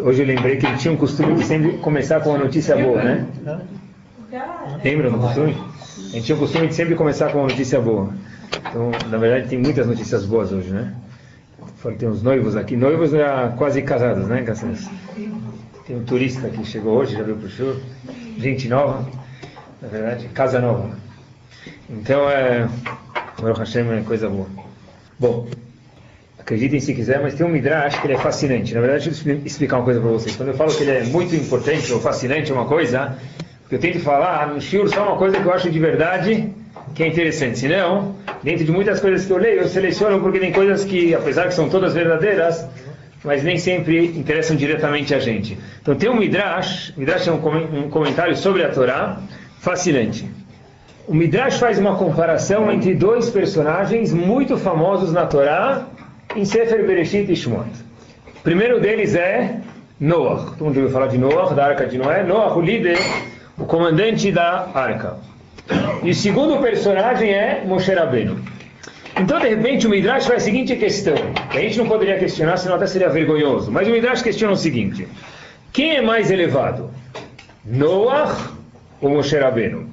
Hoje eu lembrei que ele tinha um costume de sempre começar com uma notícia boa, né? Lembra do costume? A gente tinha o costume de sempre começar com uma notícia boa. Então, na verdade, tem muitas notícias boas hoje, né? Tem uns noivos aqui, noivos já quase casados, né, Cassius? Tem um turista que chegou hoje, já veio para o show. Gente nova, na verdade, casa nova. Então, é. Baruch Hashem é coisa boa. Bom, acreditem se quiser, mas tem um Midrash que ele é fascinante. Na verdade, deixa eu explicar uma coisa para vocês. Quando eu falo que ele é muito importante ou fascinante, uma coisa, eu tento falar no Shur só uma coisa que eu acho de verdade que é interessante. Se não, dentro de muitas coisas que eu leio, eu seleciono porque tem coisas que, apesar que são todas verdadeiras, mas nem sempre interessam diretamente a gente. Então tem um Midrash, Midrash é um comentário sobre a Torá, fascinante. O Midrash faz uma comparação entre dois personagens muito famosos na Torá, em Sefer Bereshit e Shmot. O primeiro deles é Noah. Todo mundo ouviu falar de Noah, da Arca de Noé. Noah, o líder, o comandante da Arca. E o segundo personagem é Moshe Rabbeinu. Então, de repente, o Midrash faz a seguinte questão, que a gente não poderia questionar, senão até seria vergonhoso. Mas o Midrash questiona o seguinte: quem é mais elevado? Noah ou Moshe Rabbeinu?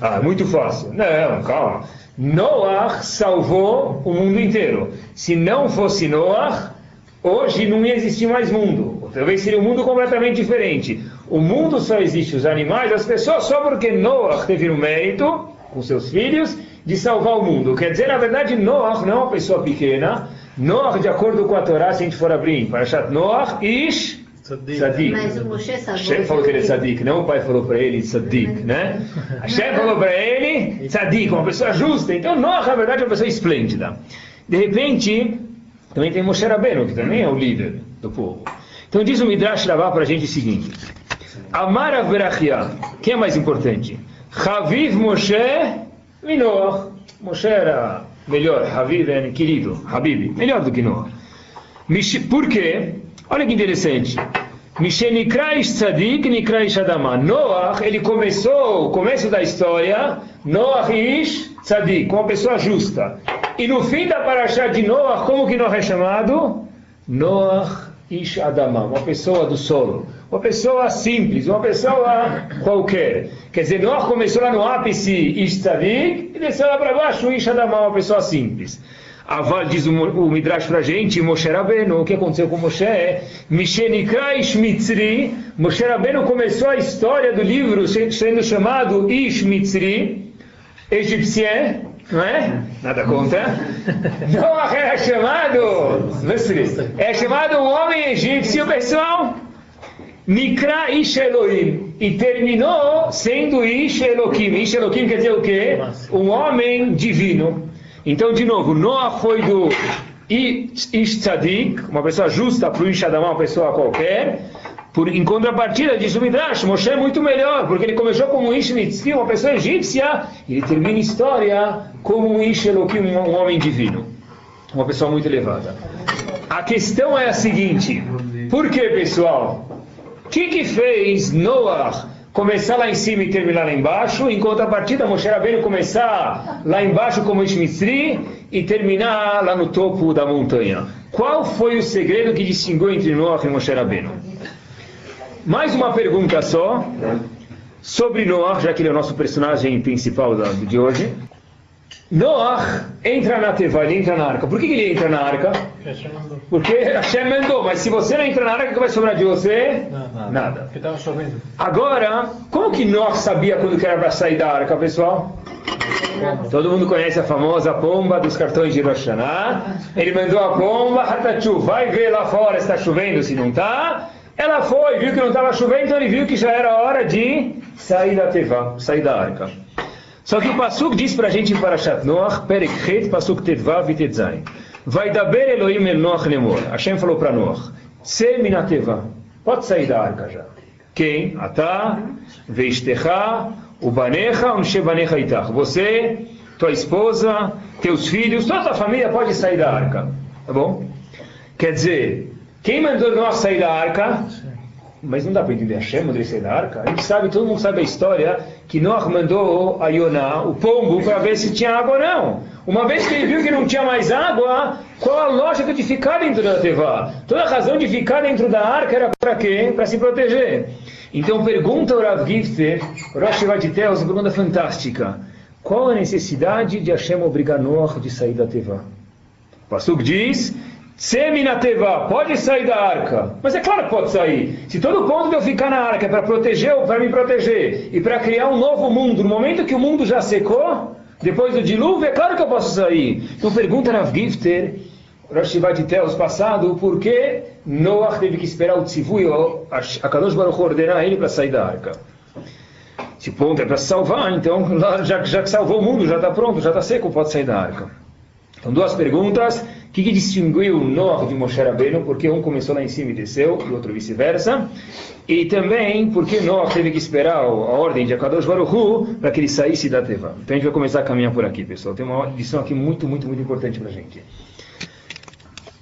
Ah, muito fácil. Não, calma. Noah salvou o mundo inteiro. Se não fosse Noah, hoje não ia existir mais mundo. Talvez seria um mundo completamente diferente. O mundo só existe, os animais, as pessoas, só porque Noah teve o mérito, com seus filhos, de salvar o mundo. Quer dizer, na verdade, Noah não é uma pessoa pequena. Noah, de acordo com a Torá, se a gente for abrir, para Parashat Noah, Ish Tzadik. Mas o Moshe Hashem falou que ele é tzadik, não o pai falou para ele tzadik, né? Hashem falou para ele tzadik, uma pessoa justa. Então Noah, na verdade, é uma pessoa esplêndida. De repente, também tem Moshe Rabbeinu, que também é o líder do povo. Então diz o Midrash Ravá para a gente o seguinte. Amar Avrachia, quem é mais importante? Haviv Moshe e Noah. Moshe era melhor, Haviv é querido, Habib, melhor do que Noah. Por quê? Olha que interessante. Mishenikrais Tzadik Nikrais Adama. Noah, ele começou, o começo da história, Noah Ish Tzadik, uma pessoa justa. E no fim da paraxá de Noah, como que Noah é chamado? Noah Ish Adama, uma pessoa do solo. Uma pessoa simples, uma pessoa qualquer. Quer dizer, Noah começou lá no ápice Ish Tzadik e desceu lá para baixo Ish Adama, uma pessoa simples. Aval diz o, o Midrash para a gente, Moshe Rabbeinu, o que aconteceu com Moshe é, Mishenikrai Shmitzri, Moshe Rabbeinu começou a história do livro sendo chamado Ish Mitzri, egípcio, não é? Nada contra. Não era chamado, é chamado um homem egípcio, pessoal. Nikra Ish Elohim. E terminou sendo Ish Elohim. Ish Elohim quer dizer o quê? Um homem divino. Então, de novo, Noah foi do Ish Tzadik, uma pessoa justa, para o Ish uma pessoa qualquer. Por, em contrapartida, diz o Midrash, Moshe é muito melhor, porque ele começou como um Ish Mitzvi, uma pessoa egípcia, e ele termina a história como um Ish Elohim, um homem divino. Uma pessoa muito elevada. A questão é a seguinte, por que, pessoal? O que, que fez Noah começar lá em cima e terminar lá embaixo, enquanto a partida Moshe Rabbeinu começar lá embaixo como Ishmisri e terminar lá no topo da montanha. Qual foi o segredo que distinguiu entre Noah e Moshe Rabbeinu? Mais uma pergunta só sobre Noah, já que ele é o nosso personagem principal de hoje. Noah entra na Teva, ele entra na arca. Por que, ele entra na arca? Porque Hashem mandou, mas se você não entra na arca, o que vai sobrar de você? Nada. Nada. Porque estava chovendo. Agora, como que Noah sabia quando que era para sair da arca, pessoal? Todo mundo conhece a famosa pomba dos cartões de Rosh Ele mandou a pomba, Hatachu, vai ver lá fora se está chovendo, se não está. Ela foi, viu que não estava chovendo, então ele viu que já era hora de sair da Teva, sair da arca. Só que o Pasuk diz para a gente em Parashat Noach, Perek Het, Pasuk Tedvav e Tedzain. Vai daber Elohim el Noach lemor. Hashem falou para Noach, Se minateva, pode sair da arca já. Quem? Atá, Veishtecha, Ubanecha, Umshebanecha Itach. Você, tua esposa, teus filhos, toda a família pode sair da arca. Tá bom? Quer dizer, quem mandou Noach sair da arca? Mas não dá para entender Hashem mandou ele sair da arca? A gente sabe, todo mundo sabe a história que Noah mandou a Yonah, o pombo, para ver se tinha água ou não. Uma vez que ele viu que não tinha mais água, qual a lógica de ficar dentro da Tevá? Toda a razão de ficar dentro da arca era para quê? Para se proteger. Então pergunta o Rav Gifter, Rosh Vaditel, uma pergunta fantástica. Qual a necessidade de Hashem obrigar Noah de sair da Tevá? O Pasuk diz, Semina Tevá, pode sair da arca. Mas é claro que pode sair. Se todo ponto de eu ficar na arca é para proteger, para me proteger e para criar um novo mundo, no momento que o mundo já secou, depois do dilúvio, é claro que eu posso sair. Então pergunta Rav Gifter, Rosh Vaditel, passado, por que Noah teve que esperar o tzivui, a Kadosh Baruch ordenar ele para sair da arca. Se ponto é para salvar, então já, já que salvou o mundo, já está pronto, já está seco, pode sair da arca. Então duas perguntas, o que, que distinguiu Noah de Moshe Rabbeinu, porque um começou lá em cima e desceu, e o outro vice-versa, e também porque Noah teve que esperar a ordem de Akadosh Baruch para que ele saísse da Teva. Então a gente vai começar a caminhar por aqui, pessoal. Tem uma lição aqui muito, muito, muito importante para a gente.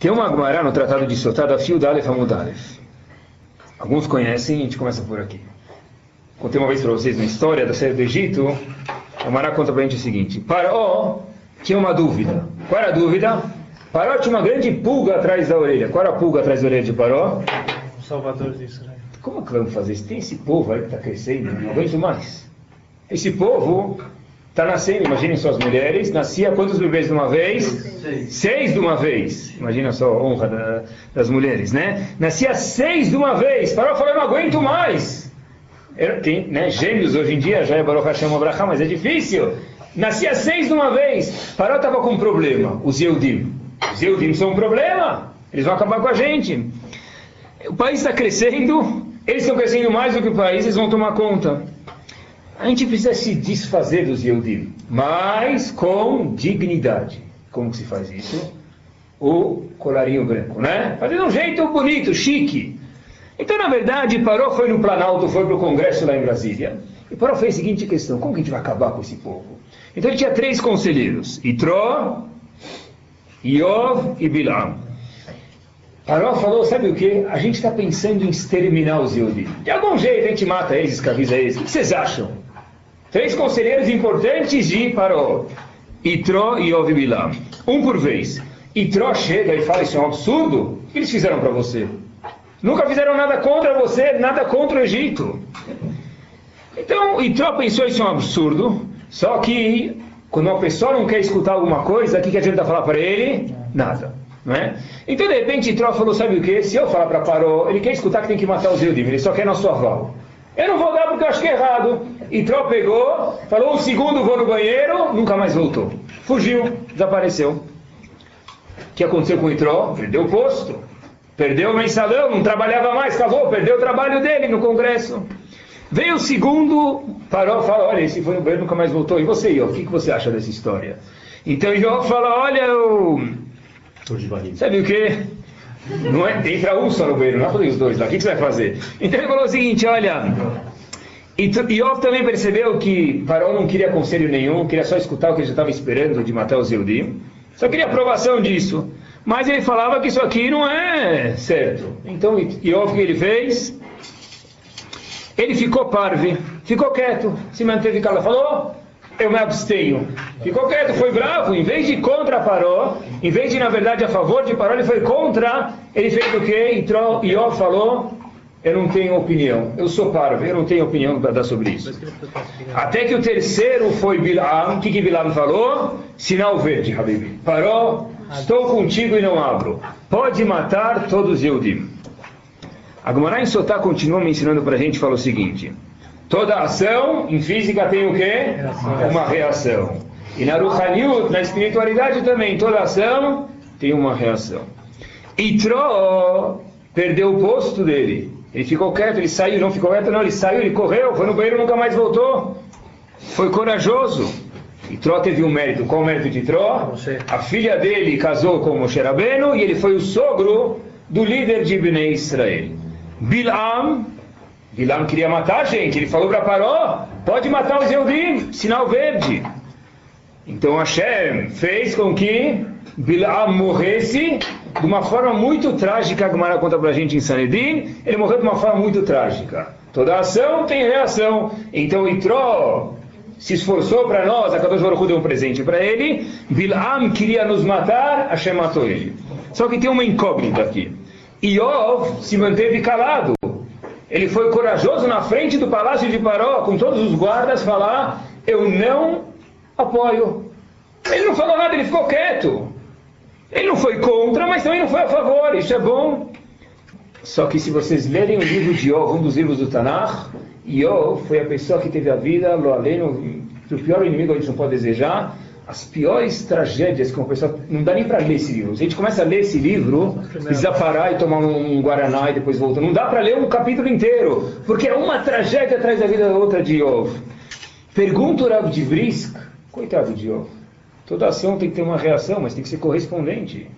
Tem uma Agmará no Tratado de Sotada, Fio Dalef. Alguns conhecem, a gente começa por aqui. Contei uma vez para vocês uma história da série do Egito. A Agmará conta para a gente o seguinte. Paraó tinha uma dúvida. Qual era a dúvida? Paró tinha uma grande pulga atrás da orelha. Qual era a pulga atrás da orelha de Paró? O Salvador de Israel. Como que vamos fazer isso? Tem esse povo aí que está crescendo, não aguento mais. Esse povo está nascendo, imaginem só as mulheres, nascia quantos bebês de uma vez? Seis. Seis de uma vez. Imagina só a honra da, das mulheres, né? Nascia seis de uma vez. Parou falou, não aguento mais. Tem né, gêmeos hoje em dia, já é Baruch Hashem Abraham, mas é difícil. Nascia seis de uma vez. Parou estava com um problema, os Yehudim. Os Yehudim são um problema. Eles vão acabar com a gente. O país está crescendo, eles estão crescendo mais do que o país, eles vão tomar conta. A gente precisa se desfazer dos Yehudim, mas com dignidade. Como se faz isso? O colarinho branco, né? Fazer um jeito bonito, chique. Então, na verdade, Parou foi no Planalto, foi para o Congresso lá em Brasília. E Parou fez a seguinte questão: como que a gente vai acabar com esse povo? Então, ele tinha três conselheiros: Itró, Iov e Bilam. Paró falou, sabe o que? A gente está pensando em exterminar os Yehudi. De algum jeito a gente mata eles, escraviza eles. O que vocês acham? Três conselheiros importantes de Paró. Itró e Bilam. Um por vez. Itró chega e fala, isso é um absurdo. O que eles fizeram para você? Nunca fizeram nada contra você, nada contra o Egito. Então, Itró pensou, isso é um absurdo. Só que, quando uma pessoa não quer escutar alguma coisa, o que, que adianta falar para ele? Nada. Não é? Então, de repente, Itró falou, sabe o que? Se eu falar para Paró, ele quer escutar que tem que matar os Eudim, ele só quer nosso aval. Eu não vou dar porque eu acho que é errado. E Tró pegou, falou um segundo, vou no banheiro, nunca mais voltou. Fugiu, desapareceu. O que aconteceu com o Itró? Perdeu o posto. Perdeu o mensalão, não trabalhava mais, acabou, perdeu o trabalho dele no Congresso. Veio o segundo, parou, falou, olha, esse foi no banheiro, nunca mais voltou. E você, Iô, o que, que você acha dessa história? Então Iô fala, olha, eu... Sabe o que? Não é, entra um só no banheiro, não é os dois lá. O que, que você vai fazer? Então ele falou o seguinte: olha. E Iov também percebeu que Paró não queria conselho nenhum, queria só escutar o que ele já estava esperando de matar os Eudim. Só queria aprovação disso. Mas ele falava que isso aqui não é certo. Então Iov, o que ele fez? Ele ficou parve, ficou quieto, se manteve calado. Falou: eu me abstenho. Ficou quieto, foi bravo, em vez de contra Paró, em vez de na verdade a favor de Paró, ele foi contra, ele fez o quê? E Ió falou, eu não tenho opinião, eu sou parvo, eu não tenho opinião para dar sobre isso. Até que o terceiro foi Bilam, o que, que Bilam falou? Sinal verde, Habib. Paró, estou contigo e não abro. Pode matar todos os Yehudim. A Gemara em Sotá continua me ensinando para a gente, fala o seguinte... Toda ação em física tem o quê? Uma reação. E na Ruhaniut, na espiritualidade também, toda ação tem uma reação. E Tro perdeu o posto dele. Ele ficou quieto, ele saiu, não ficou quieto, não, ele saiu, ele correu, foi no banheiro nunca mais voltou. Foi corajoso. E Tró teve um mérito. Qual o mérito de Tró? A filha dele casou com Moshe Rabbeinu e ele foi o sogro do líder de Bnei Israel. Bilam Bilam queria matar a gente. Ele falou para Paró: pode matar os Eudim, sinal verde. Então Hashem fez com que Bilam morresse de uma forma muito trágica, como ela conta para a gente em Sanedrim. Ele morreu de uma forma muito trágica. Toda ação tem reação. Então Itró se esforçou para nós, a Kadosh Baruch deu um presente para ele. Bilam queria nos matar, Hashem matou ele. Só que tem uma incógnita aqui. Iov se manteve calado. Ele foi corajoso na frente do palácio de Paró, com todos os guardas, falar: Eu não apoio. Ele não falou nada, ele ficou quieto. Ele não foi contra, mas também não foi a favor. Isso é bom. Só que se vocês lerem o livro de Iov, um dos livros do Tanakh, Iov foi a pessoa que teve a vida, lo além, o pior inimigo a gente não pode desejar, as piores tragédias que uma pessoa. Não dá nem para ler esse livro. Se a gente começa a ler esse livro, precisa parar e tomar um, Guaraná e depois volta. Não dá para ler um capítulo inteiro, porque é uma tragédia atrás da vida da outra de Iov. Pergunta o Rav de Brisk, coitado de Iov. Toda ação tem que ter uma reação, mas tem que ser correspondente.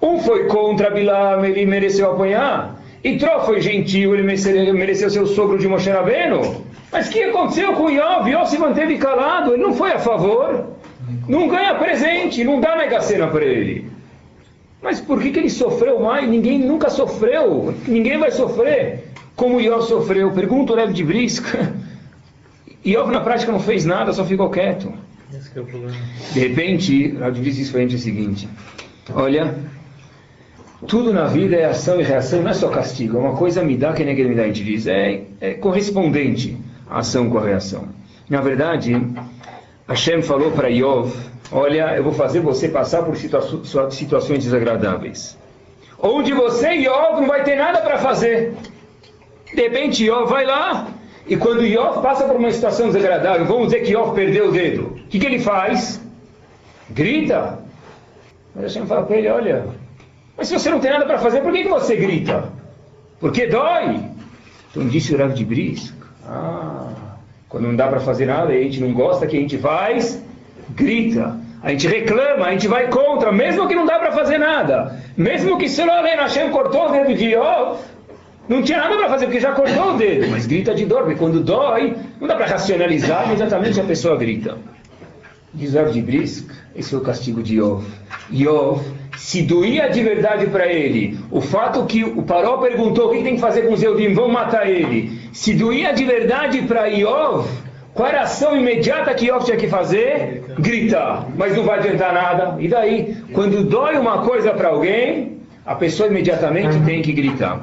Um foi contra Bilam, ele mereceu apanhar. E Tró foi gentil, ele mereceu, mereceu seu sogro de Moshe Rabbeinu. Mas o que aconteceu com Iov? Iov se manteve calado, ele não foi a favor. Não ganha presente, não dá mega cena para ele. Mas por que, que ele sofreu mais? Ninguém nunca sofreu, ninguém vai sofrer como Iov sofreu. Pergunta o Lev de Brisca. Iov na prática não fez nada, só ficou quieto. Esse é o problema. De repente, Lev de Brisca disse o seguinte: Olha, tudo na vida é ação e reação, não é só castigo, é uma coisa me dá que nem me dá, a gente diz, é, é correspondente a ação com a reação. Na verdade, Hashem falou para Yov, olha, eu vou fazer você passar por situa situações desagradáveis. Onde você, Yov, não vai ter nada para fazer. De repente, Yov vai lá, e quando Yov passa por uma situação desagradável, vamos dizer que Yov perdeu o dedo, o que, que ele faz? Grita. Mas Hashem fala para ele, olha, mas se você não tem nada para fazer, por que, que você grita? Porque dói. Então disse o Rav de Brisk. Ah, quando não dá para fazer nada e a gente não gosta, que a gente faz? Grita. A gente reclama, a gente vai contra, mesmo que não dá para fazer nada. Mesmo que se Hashem cortou o dedo de Iov, não tinha nada para fazer, porque já cortou o dedo. Mas grita de dor, porque quando dói, não dá para racionalizar, imediatamente a pessoa grita. Diz Rav de Brisk, esse foi o castigo de Iov. Iov se doía de verdade para ele, o fato que o Paró perguntou o que tem que fazer com os Eudim, vão matar ele, se doía de verdade para Iov, qual era a ação imediata que Iov tinha que fazer? Gritar. Mas não vai adiantar nada. E daí? Quando dói uma coisa para alguém, a pessoa imediatamente tem que gritar.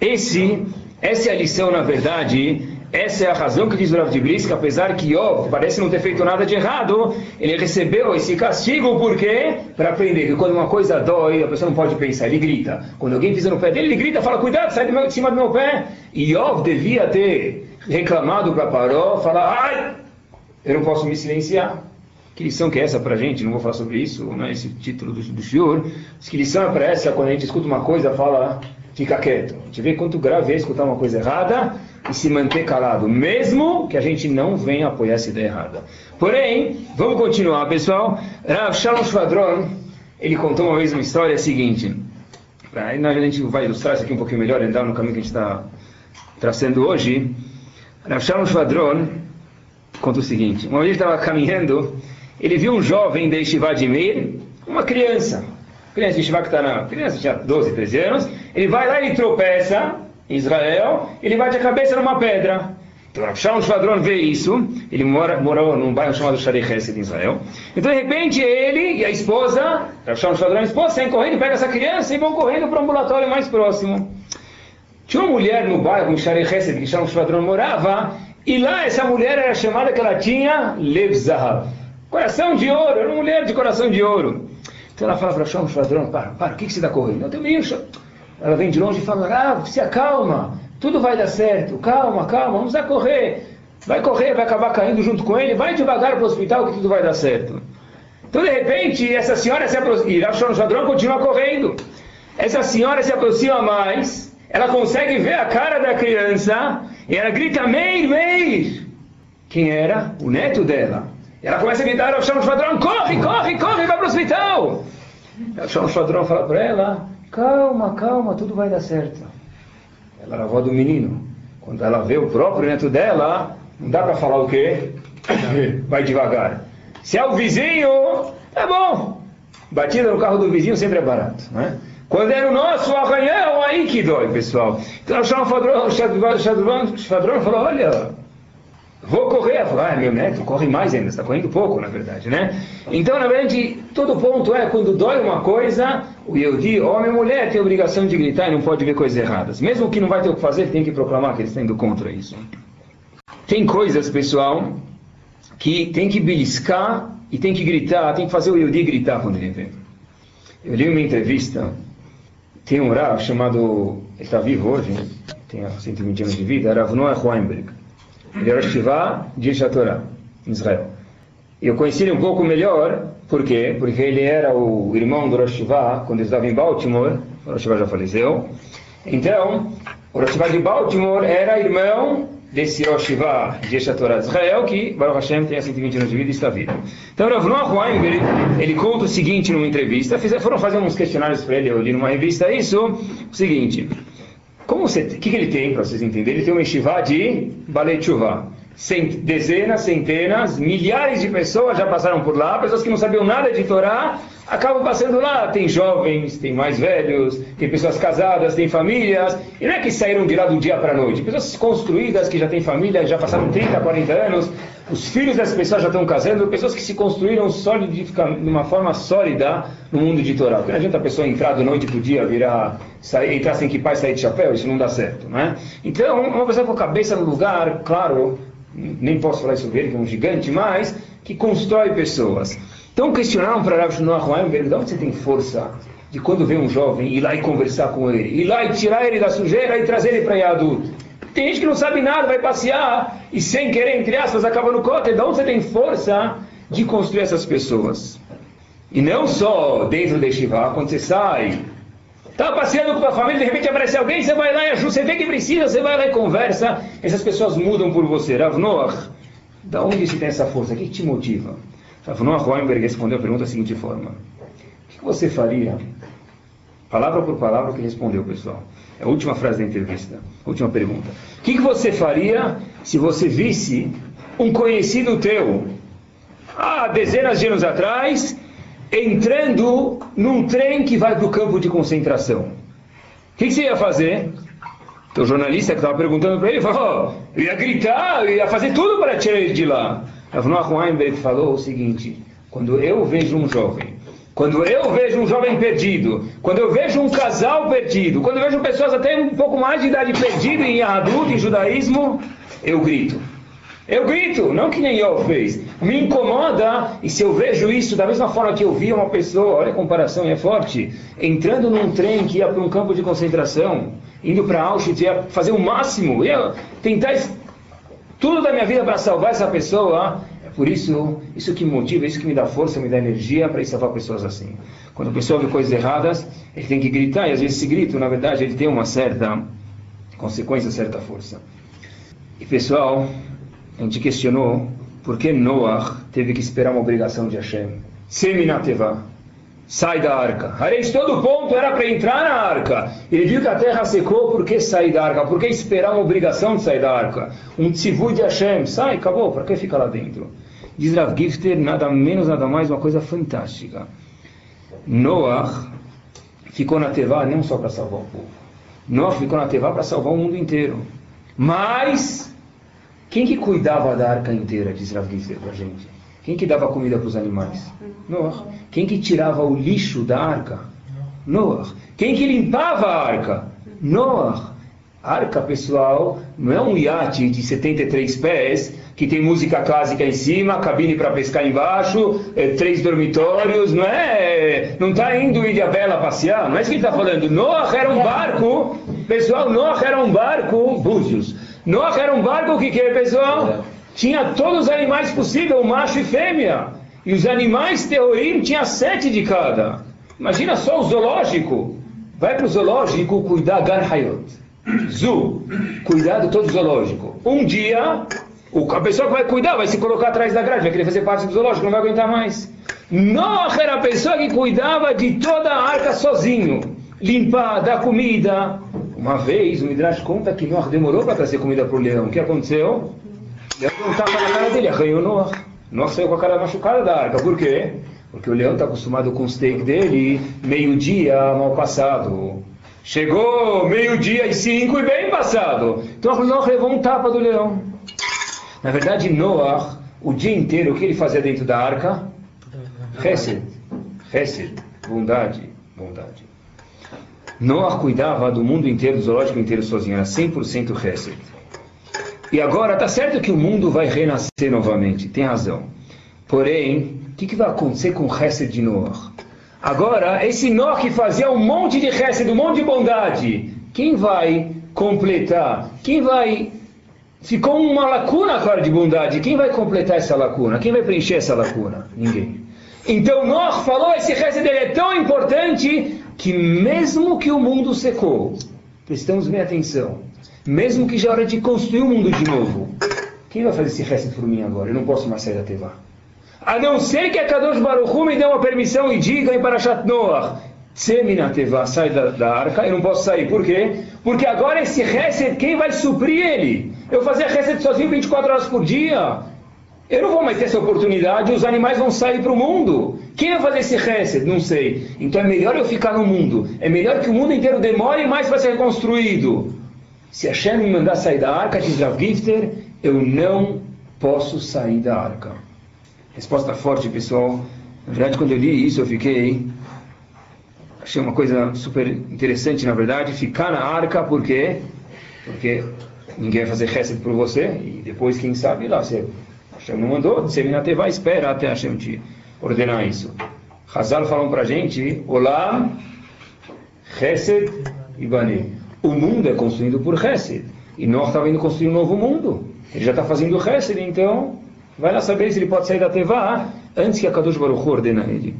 Esse, essa é a lição, na verdade, essa é a razão que diz o Rav de apesar que Yov parece não ter feito nada de errado, ele recebeu esse castigo, por quê? Para aprender que quando uma coisa dói, a pessoa não pode pensar, ele grita. Quando alguém pisa no pé dele, ele grita, fala, cuidado, sai de, meu, de cima do meu pé. E Yov devia ter reclamado para Paró, falar, ai, eu não posso me silenciar. Que lição que é essa para a gente? Não vou falar sobre isso, não é esse título do, do senhor. Que lição é para essa quando a gente escuta uma coisa, fala, fica quieto. A gente vê quanto grave é escutar uma coisa errada e se manter calado, mesmo que a gente não venha apoiar essa ideia errada. Porém, vamos continuar, pessoal. Rav Shalom Shvadron, ele contou uma vez uma história seguinte. Aí a gente vai ilustrar isso aqui um pouquinho melhor, entrar no caminho que a gente está traçando hoje. Rav Shalom Shvadron conta o seguinte: uma vez ele estava caminhando, ele viu um jovem de Meir, uma criança, criança de Yeshiva que está na. criança tinha 12, 13 anos, ele vai lá e tropeça Israel, ele bate a cabeça numa pedra. Então, Rav Shalom Shvadron vê isso, ele mora, morou num bairro chamado Sharei Hesed em Israel. Então, de repente, ele e a esposa, Rav Shalom Shvadron, a esposa, saem correndo, pegam essa criança e vão correndo para o ambulatório mais próximo. Tinha uma mulher no bairro, em Sharei Hesed, que Shalom Shvadron morava, e lá essa mulher era chamada que ela tinha Lev Zahav. Coração de ouro, era uma mulher de coração de ouro. Então ela fala para Shalom Shvadron, para, para, o que, que você está correndo? Eu tenho meio ela vem de longe e fala: Ah, se acalma, tudo vai dar certo, calma, calma, vamos a correr. Vai correr, vai acabar caindo junto com ele, vai devagar para o hospital que tudo vai dar certo. Então, de repente, essa senhora se aproxima, e Rav Jadron continua correndo. Essa senhora se aproxima mais, ela consegue ver a cara da criança, e ela grita: Meir, Meir! Quem era? O neto dela. Ela começa a gritar: Rav Jadron, corre, corre, corre, vai para o hospital! Rav Jadron fala para ela: Calma, calma, tudo vai dar certo. Ela era a avó do menino. Quando ela vê o próprio neto dela, não dá para falar o quê? Vai devagar. Se é o vizinho, tá bom. Batida no carro do vizinho sempre é barato, né? Quando era o nosso arranhão, aí que dói, pessoal. Então o Shadron falou, olha, vou correr. Falou, ah, meu neto corre mais ainda, está correndo pouco, na verdade, né? Então, na verdade, todo ponto é, quando dói uma coisa, o Yehudi, homem e mulher, tem a obrigação de gritar e não pode ver coisas erradas. Mesmo que não vai ter o que fazer, tem que proclamar que eles estão indo contra isso. Tem coisas, pessoal, que tem que beliscar e tem que gritar, tem que fazer o Yehudi gritar quando ele vê. Eu li uma entrevista tem um Rav chamado, ele está vivo hoje, tem 120 anos de vida, Rav Noah Weinberg. Ele era Shivá de Torá, em Israel. Eu conheci ele um pouco melhor, por quê? Porque ele era o irmão do Rosh quando ele estava em Baltimore, o Rosh já faleceu. Então, o Rosh de Baltimore era irmão desse Rosh de Torá de Israel, que Baruch Hashem tem 120 anos de vida e está vivo. Então, Rav Noah Weinberg, ele conta o seguinte numa entrevista, foram fazer uns questionários para ele, eu li numa revista isso, o seguinte, como você, o que, que ele tem, para vocês entenderem? Ele tem uma yeshiva de. Cent, dezenas, centenas, milhares de pessoas já passaram por lá, pessoas que não sabiam nada de Torá, acabam passando lá. Tem jovens, tem mais velhos, tem pessoas casadas, tem famílias. E não é que saíram de lá do dia para a noite. Pessoas construídas que já têm família, já passaram 30, 40 anos. Os filhos das pessoas já estão casando. Pessoas que se construíram de uma forma sólida no mundo de. Porque não adianta a pessoa entrar da noite para o dia, virar, sair, entrar sem que pai sair de chapéu. Isso não dá certo. Não é? Então, uma pessoa com a cabeça no lugar, claro, nem posso falar sobre ele, que é um gigante, mas que constrói pessoas. Então questionaram para Rav Shlomo Weinberg, de onde você tem força de quando vê um jovem ir lá e conversar com ele, ir lá e tirar ele da sujeira e trazer ele para adulto. Tem gente que não sabe nada, vai passear e sem querer, entre aspas, acaba no cote. De onde você tem força de construir essas pessoas? E não só dentro de Shiva, quando você sai Está passeando com a família, de repente aparece alguém, você vai lá e ajuda, você vê que precisa, você vai lá e conversa, essas pessoas mudam por você. Rav Noach, da onde se tem essa força? O que te motiva? Rav Noach Weinberg respondeu a pergunta da seguinte forma: O que você faria? Palavra por palavra que respondeu, pessoal. É a última frase da entrevista, última pergunta. O que você faria se você visse um conhecido teu, há dezenas de anos atrás, entrando num trem que vai para o campo de concentração. O que, você ia fazer? O jornalista que estava perguntando para ele falou: oh, eu ia gritar, eu ia fazer tudo para tirar ele de lá. Avnoach Weinberg falou o seguinte: quando eu vejo um jovem, quando eu vejo um jovem perdido, quando eu vejo um casal perdido, quando eu vejo pessoas até um pouco mais de idade perdido em adulto, em judaísmo, eu grito. Eu grito, não que nem eu fez. Me incomoda, e se eu vejo isso da mesma forma que eu vi uma pessoa, olha a comparação, é forte, entrando num trem que ia para um campo de concentração, indo para Auschwitz, ia fazer o máximo, ia tentar tudo da minha vida para salvar essa pessoa. É por isso, isso que me motiva, isso que me dá força, me dá energia para salvar pessoas assim. Quando a pessoa vê coisas erradas, ele tem que gritar, e às vezes esse grito, na verdade, ele tem uma certa consequência, certa força. E pessoal, a gente questionou por que Noah teve que esperar uma obrigação de Hashem. Seminateva, sai da arca. Areis, todo ponto era para entrar na arca. Ele viu que a terra secou, por que sair da arca? Por que esperar uma obrigação de sair da arca? Um tzivui de Hashem, sai, acabou, para que ficar lá dentro? Diz Rav Gifter, nada menos, nada mais, uma coisa fantástica. Noah ficou na Tevá não só para salvar o povo. Noah ficou na Tevá para salvar o mundo inteiro. Mas quem que cuidava da arca inteira, diz Rav Gizler para a gente? Quem que dava comida para os animais? Noah. Quem que tirava o lixo da arca? Noah. Quem que limpava a arca? Noah. Arca, pessoal, não é um iate de 73 pés que tem música clássica em cima, cabine para pescar embaixo, é, três dormitórios, não é? Não está indo Ilha Bela passear, não é isso que ele está falando. Noah era um barco, pessoal, Noah era um barco, Búzios. Noah era um barco que, que pessoal? Tinha todos os animais possíveis, macho e fêmea. E os animais terrorim tinha sete de cada. Imagina só o zoológico. Vai para o zoológico cuidar Garhayot. Zu, cuidar de todo o zoológico. Um dia, a pessoa que vai cuidar vai se colocar atrás da grade, vai querer fazer parte do zoológico, não vai aguentar mais. Noah era a pessoa que cuidava de toda a arca sozinho. Limpar, dar comida, uma vez, o Midrash conta que Noah demorou para trazer comida para o leão. O que aconteceu? Leão um tapa na cara dele, arranhou Noah. Noah saiu com a cara machucada da arca. Por quê? Porque o leão está acostumado com o steak dele, meio-dia, mal passado. Chegou meio-dia e cinco e bem passado. Então Noah levou um tapa do leão. Na verdade, Noah, o dia inteiro, o que ele fazia dentro da arca? Hesed. Hesed. Bondade. Bondade. Noah cuidava do mundo inteiro, do zoológico inteiro sozinho. Era 100% Hesed. E agora, está certo que o mundo vai renascer novamente. Tem razão. Porém, o que, que, vai acontecer com o Hesed de Noah? Agora, esse Noah que fazia um monte de Hesed, um monte de bondade, quem vai completar? Quem vai ficou uma lacuna agora de bondade. Quem vai completar essa lacuna? Quem vai preencher essa lacuna? Ninguém. Então Noah falou, esse resto dele é tão importante que mesmo que o mundo secou, prestamos bem atenção, mesmo que já hora de construir o mundo de novo, quem vai fazer esse resto por mim agora? Eu não posso mais sair da Teva. A não ser que a Kadosh Baruch Hu me dê uma permissão e diga em Parashat Noah, Semina Teva, sai da, da, arca, eu não posso sair. Por quê? Porque agora esse reset, quem vai suprir ele? Eu fazia reset sozinho 24 horas por dia. Eu não vou mais ter essa oportunidade, os animais vão sair para o mundo. Quem vai fazer esse reset? Não sei. Então é melhor eu ficar no mundo. É melhor que o mundo inteiro demore mais para ser reconstruído. Se a Shem me mandar sair da arca, diz Rav Gifter, eu não posso sair da arca. Resposta forte, pessoal. Na verdade, quando eu li isso, eu fiquei. Achei uma coisa super interessante, na verdade. Ficar na arca, por quê? Porque ninguém vai fazer reset por você. E depois, quem sabe, lá, você Hashem não mandou, você vai espera até Hashem te ordenar isso. Hazal falam pra gente, Olá, Chesed e Bani. O mundo é construído por Chesed. E nós estamos indo construir um novo mundo. Ele já está fazendo Chesed, então vai lá saber se ele pode sair da Teva antes que a Kadosh Baruch ordena ele.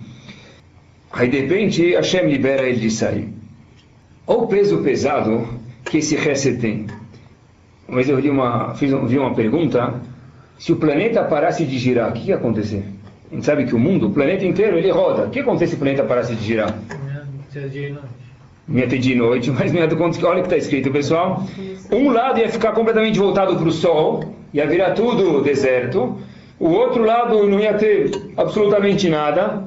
Aí de repente Hashem libera ele de sair. Olha o peso pesado que esse Chesed tem. Mas eu vi uma, fiz, vi uma pergunta se o planeta parasse de girar, o que ia acontecer? A gente sabe que o mundo, o planeta inteiro, ele roda. O que acontece se o planeta parasse de girar? Ia ter de noite, mas não ia do conta que olha o que está escrito, pessoal. Um lado ia ficar completamente voltado para o sol, ia virar tudo deserto. O outro lado não ia ter absolutamente nada,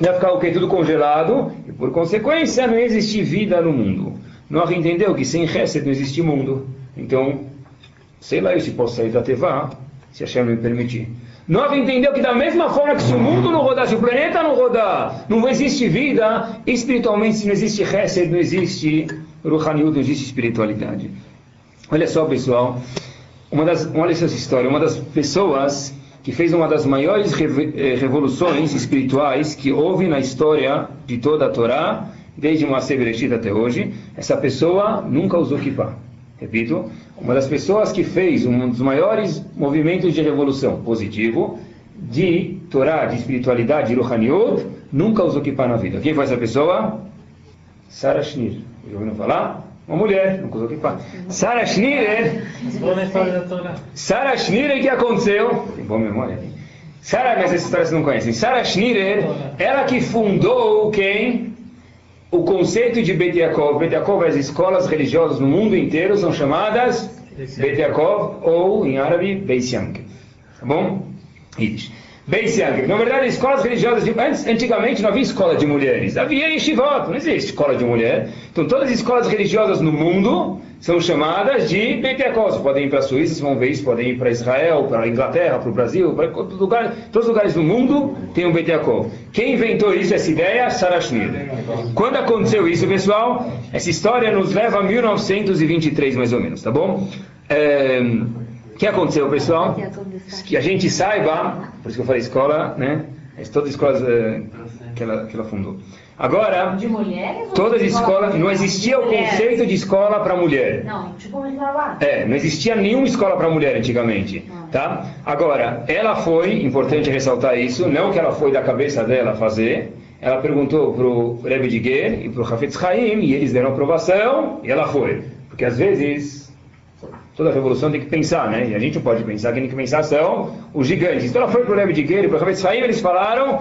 ia ficar o quê? Tudo congelado, e por consequência não ia existir vida no mundo. Nós entendeu que sem Hesed não existe mundo. Então, sei lá eu se posso sair da Teva, se Hashem me permitir. Nova entendeu que da mesma forma que se o mundo não rodar, se o planeta não rodar, não existe vida, espiritualmente se não existe Hesed, não existe Ruhaniut, não existe espiritualidade. Olha só pessoal, uma das, olha essa história, uma das pessoas que fez uma das maiores eh, revoluções espirituais que houve na história de toda a Torá, desde Moacir Bereshit até hoje, essa pessoa nunca usou kippah. Repito, uma das pessoas que fez um dos maiores movimentos de revolução positivo, de Torá, de espiritualidade, de Ruhaniot, nunca usou kippah na vida. Quem foi essa pessoa? Sarah Schnir. Já ouviram falar? Uma mulher, nunca usou kippah. Sarah Schneer. Sarah Schneer, o que aconteceu? Tem boa memória. Sarah, mas essa história vocês não conhecem. Sarah Schneer, ela que fundou quem? O conceito de Bet Yaakov, Bet Yaakov, as escolas religiosas no mundo inteiro são chamadas Bet Yaakov ou em árabe Beis. Tá bom? Yiddish. Beis Yankov. Na verdade, escolas religiosas, de, antigamente não havia escola de mulheres, havia yeshivot, não existe escola de mulher. Então todas as escolas religiosas no mundo são chamadas de. Vocês podem ir para a Suíça, vão ver isso, podem ir para Israel, para a Inglaterra, para o Brasil, para lugar, todos os lugares do mundo tem um Yaakov. Quem inventou isso, essa ideia? Sarah Schneer. Quando aconteceu isso, pessoal, essa história nos leva a 1923, mais ou menos, tá bom? É, o que aconteceu, pessoal? Que a gente saiba, por isso que eu falei escola, né? Todas as escolas é, que, ela, que ela fundou. Agora, de mulheres, todas as escolas, não existia o conceito de escola para mulher. Não, tipo lá. É, não existia nenhuma escola para mulher antigamente, não. tá? Agora, ela foi, importante ressaltar isso, não que ela foi da cabeça dela fazer, ela perguntou para o Rebbe de Ger e para o Hafetz Haim, e eles deram aprovação, e ela foi. Porque às vezes, toda revolução tem que pensar, né? E a gente não pode pensar, quem tem que pensar são os gigantes. Então ela foi para o Rebbe de para o Hafetz Haim, eles falaram,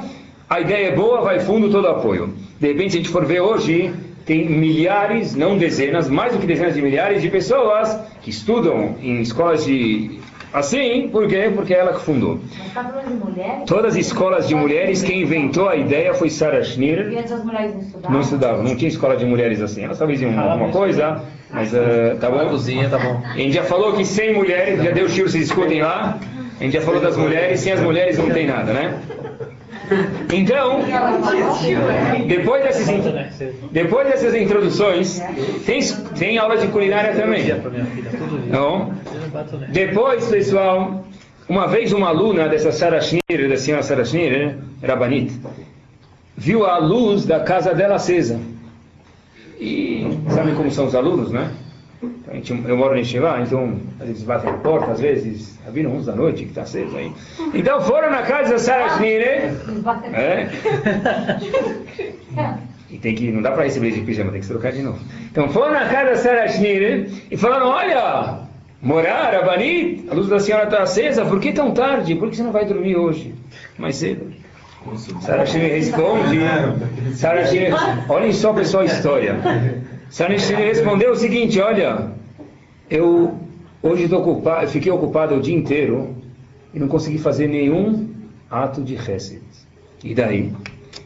a ideia é boa, vai fundo todo apoio. De repente, se a gente for ver hoje, tem milhares, não dezenas, mais do que dezenas de milhares de pessoas que estudam em escolas de Assim, por quê? Porque é ela que fundou. Mas tá falando de mulheres? Todas as escolas de mulheres, quem inventou a ideia foi Sarah E Schneer. antes as mulheres não estudavam? Não estudavam, não tinha escola de mulheres assim. Elas talvez iam alguma coisa, mas eh, tá bom? cozinha, tá bom. A gente já falou que sem mulheres, já deu tiro, vocês escutem lá. A gente já falou das mulheres, sem as mulheres não tem nada, né? Então, depois dessas, depois dessas introduções, tem, tem aula de culinária também. Nela. Depois, pessoal, uma vez uma aluna dessa Sarah Schneer, da senhora Sarah Schneer, né, Rabanit, viu a luz da casa dela acesa. E sabem como são os alunos, né? A gente, eu moro em Shivá, então às vezes batem na porta, às vezes viram 11 da noite que está aceso aí. Então foram na casa da Sarah Schneer, é, e tem que, não dá para receber de pijama, tem que trocar de novo. Então foram na casa da Sarah Schneer e falaram, olha, morar, Rabanit, a luz da senhora está acesa, por que tão tarde? Por que você não vai dormir hoje? Mais cedo. Sarah Schneer responde, Sarah Schneer, olhem só pessoal a história. Schneer respondeu o seguinte, olha, eu hoje ocupado, fiquei ocupado o dia inteiro e não consegui fazer nenhum ato de reset. E daí?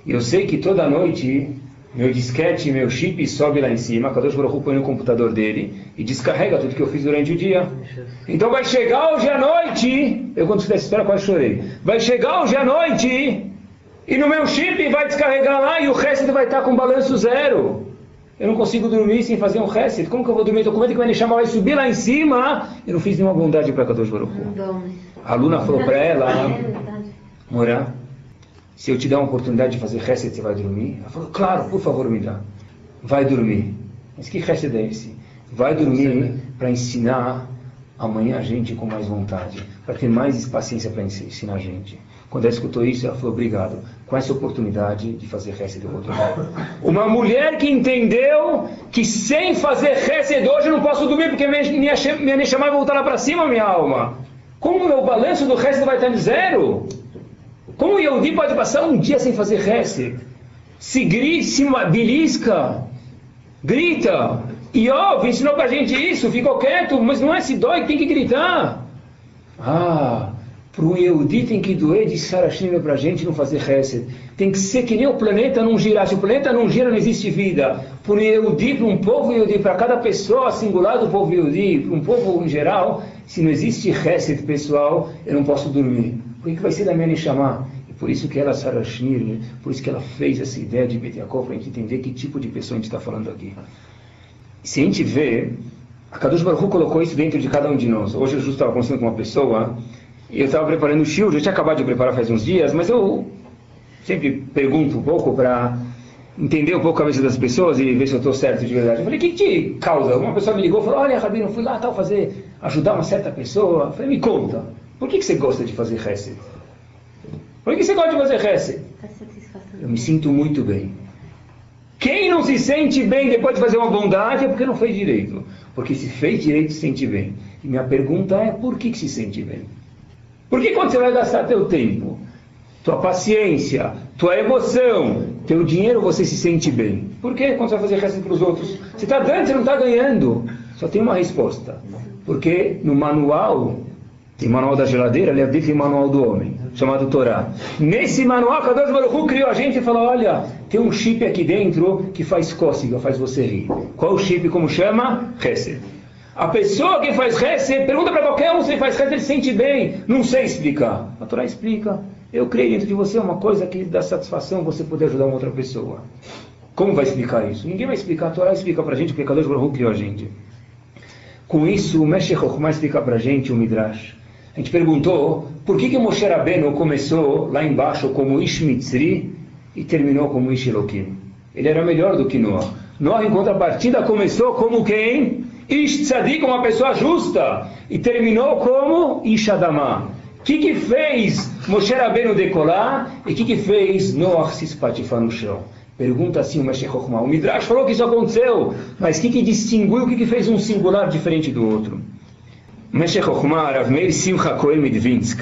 Eu sei que toda noite meu disquete, meu chip sobe lá em cima, Kadosh Baruch Hu põe no computador dele e descarrega tudo que eu fiz durante o dia. Então vai chegar hoje à noite, eu quando escutei essa história quase chorei, vai chegar hoje à noite e no meu chip vai descarregar lá e o resto vai estar com balanço zero. Eu não consigo dormir sem fazer um reset. Como que eu vou dormir? Estou com medo que vai chamar vai subir lá em cima. Eu não fiz nenhuma bondade para Kadosh Baruch Hu. A aluna falou para ela, Morar, se eu te der uma oportunidade de fazer reset, você vai dormir? Ela falou, claro, por favor, me dá. Vai dormir. Mas que reset é esse? Vai dormir para ensinar amanhã a gente com mais vontade, para ter mais paciência para ensinar a gente. Quando ela escutou isso, ela falou, obrigado. Com essa oportunidade de fazer vou dormir. Uma mulher que entendeu que sem fazer reset hoje eu não posso dormir, porque minha, minha, Neshama vai voltar lá para cima, minha alma. Como o balanço do reset vai estar em zero? Como o Yehudi pode passar um dia sem fazer reset? Se grita, se belisca, grita. Iov ensinou pra gente isso, ficou quieto, mas não é se dói, tem que gritar. Ah, pro Yehudi tem que doer de Sarashima pra gente não fazer reset. Tem que ser que nem o planeta não girar. Se o planeta não gira, não existe vida. Pro Yehudi, para um povo Yehudi, para cada pessoa singular do povo Yehudi, para um povo em geral, se não existe reset pessoal, eu não posso dormir. Por que vai ser da minha chamar? E por isso que ela, Sarah Schneer, por isso que ela fez essa ideia de Betiakov, para a gente entender que tipo de pessoa a gente está falando aqui. Se a gente vê, a Kadosh Baruch colocou isso dentro de cada um de nós. Hoje eu estava conversando com uma pessoa, eu estava preparando o shield, eu tinha acabado de preparar faz uns dias, mas eu sempre pergunto um pouco para entender um pouco a cabeça das pessoas e ver se eu estou certo de verdade. Eu falei, o que, que te causa? Uma pessoa me ligou e falou, olha, Rabino, eu fui lá tal fazer, ajudar uma certa pessoa. Eu falei, me conta, por que, que você gosta de fazer reset? Por que você gosta de fazer reset? Eu me sinto muito bem. Quem não se sente bem depois de fazer uma bondade é porque não fez direito. Porque se fez direito, se sente bem. E minha pergunta é, por que, que se sente bem? Por que quando você vai gastar teu tempo, tua paciência, tua emoção, teu dinheiro, você se sente bem? Por que quando você vai fazer resto para os outros? Você está dando, você não está ganhando. Só tem uma resposta. Porque no manual, tem manual da geladeira, ali dentro tem manual do homem, chamado Torá. Nesse manual, Kadosh Baruch criou a gente e falou, olha, tem um chip aqui dentro que faz cócega, faz você rir. Qual o chip, como chama? Hesed. A pessoa que faz Hesed, pergunta para qualquer um se ele faz Hesed, ele sente bem. Não sei explicar. A Torá explica. Eu creio dentro de você uma coisa que dá satisfação você poder ajudar uma outra pessoa. Como vai explicar isso? Ninguém vai explicar. A Torá explica para a gente porque Kadosh Baruch criou a gente. Com isso, o Meshech Chokhmah explica para a gente o Midrash. A gente perguntou por que, que Moshe Rabbeinu começou lá embaixo como Ish Mitzri e terminou como Ish. Ele era melhor do que Noah. Noah, em contrapartida, começou como quem? Ish Tzadik, uma pessoa justa, e terminou como Ish Adamah. O que, que fez Moshe Rabbeinu decolar e o que, que fez Noah se espatifar no chão? Pergunta assim o Meshech Chokhmah. O Midrash falou que isso aconteceu, mas o que, que distinguiu, o que, que fez um singular diferente do outro? Meshech Chokhmah, Rav Meir Simcha Kohen Midvinsk.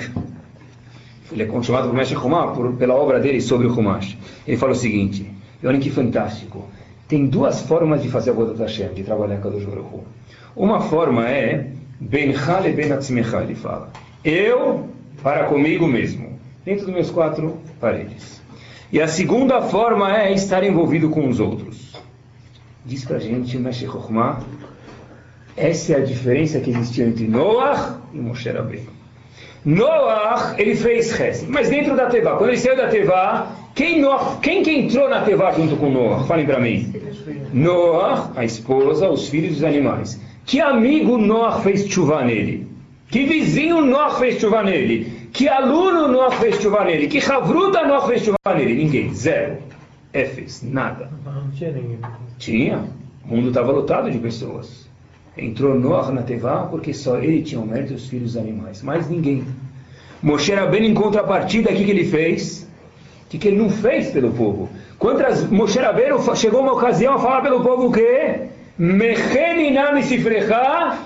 Ele é chamado por Meshech Chokhmah pela obra dele sobre o Chumash. Ele fala o seguinte, e olha que fantástico. Tem duas formas de fazer a Vodat Hashem, de trabalhar com a Baruch. Uma forma é Bencha le ben atzmecha, ele fala. Eu para comigo mesmo, dentro dos meus quatro paredes. E a segunda forma é estar envolvido com os outros. Diz pra gente o Meshech Chokhmah, essa é a diferença que existia entre Noah e Moshe Rabbeinu. Noah, ele fez Hesed, mas dentro da Tevá, quando ele saiu da Tevá, quem, Noah, quem que entrou na Tevá junto com Noah? Falem para mim. Noah, a esposa, os filhos e os animais. Que amigo Noah fez chuva nele? Que vizinho Noah fez chuva nele? Que aluno Noah fez chuva nele? Que Havruta Noah fez chuva nele? Ninguém. Zero. Éfes. Nada. Não tinha ninguém. Tinha. O mundo estava lotado de pessoas. Entrou Noah na Tevá porque só ele tinha o mérito dos filhos dos animais. Mais ninguém. Moshe Rabbeinu, em contrapartida, o que ele fez? Que, que ele não fez pelo povo? Quantas Moshe Rabbeinu chegou uma ocasião a falar pelo povo o quê? Mecheninam sifrecha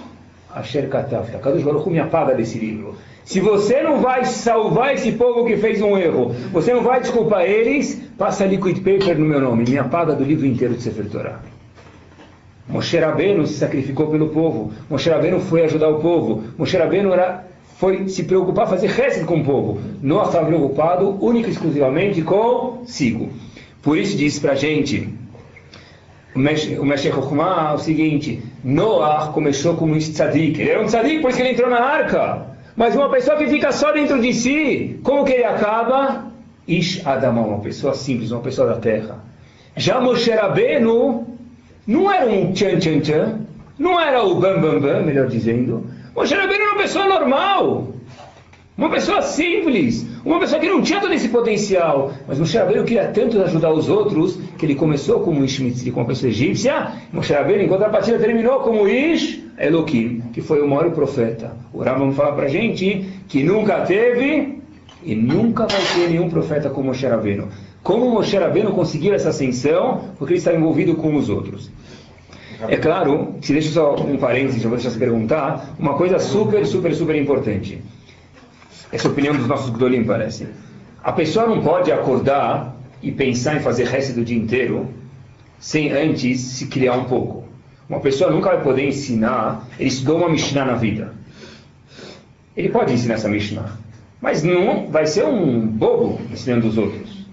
asher katafta. Kadosh Baruch me apaga desse livro. Se você não vai salvar esse povo que fez um erro, você não vai desculpar eles, passa liquid paper no meu nome, me apaga do livro inteiro de Sefer Torah. Moshe Rabbeinu se sacrificou pelo povo. Moshe Rabbeinu foi ajudar o povo. Moshe Rabbeinu era, foi se preocupar, fazer resto com o povo. Noah estava preocupado única e exclusivamente consigo. Por isso diz pra gente, o Meshech Chokhmah, o seguinte, Noah começou como um tzadik. Ele era um tzadik, por isso que ele entrou na arca. Mas uma pessoa que fica só dentro de si, como que ele acaba? Ish Adamah, uma pessoa simples, uma pessoa da terra. Já Moshe Rabbeinu não era um tchan tchan tchan, não era o bam bam bam, melhor dizendo. Moshe Rabbeinu era uma pessoa normal, uma pessoa simples, uma pessoa que não tinha todo esse potencial. Mas Moshe Rabbeinu queria tanto ajudar os outros que ele começou como Ish Mitzri, como uma pessoa egípcia. Moshe Rabbeinu, em contrapartida, terminou como Ish Elohim, que foi o maior profeta. O Rambam fala pra gente que nunca teve e nunca vai ter nenhum profeta como Moshe Rabbeinu. Como Moshe Rabbeinu conseguiu essa ascensão? Porque ele está envolvido com os outros. É claro, se deixa só um parênteses, já vou deixar se perguntar, uma coisa super, super, super importante. Essa é opinião dos nossos Gdolim, parece. A pessoa não pode acordar e pensar em fazer resto do dia inteiro sem antes se criar um pouco. Uma pessoa nunca vai poder ensinar, ele estudou uma Mishnah na vida. Ele pode ensinar essa Mishnah, mas não vai ser um bobo ensinando os outros.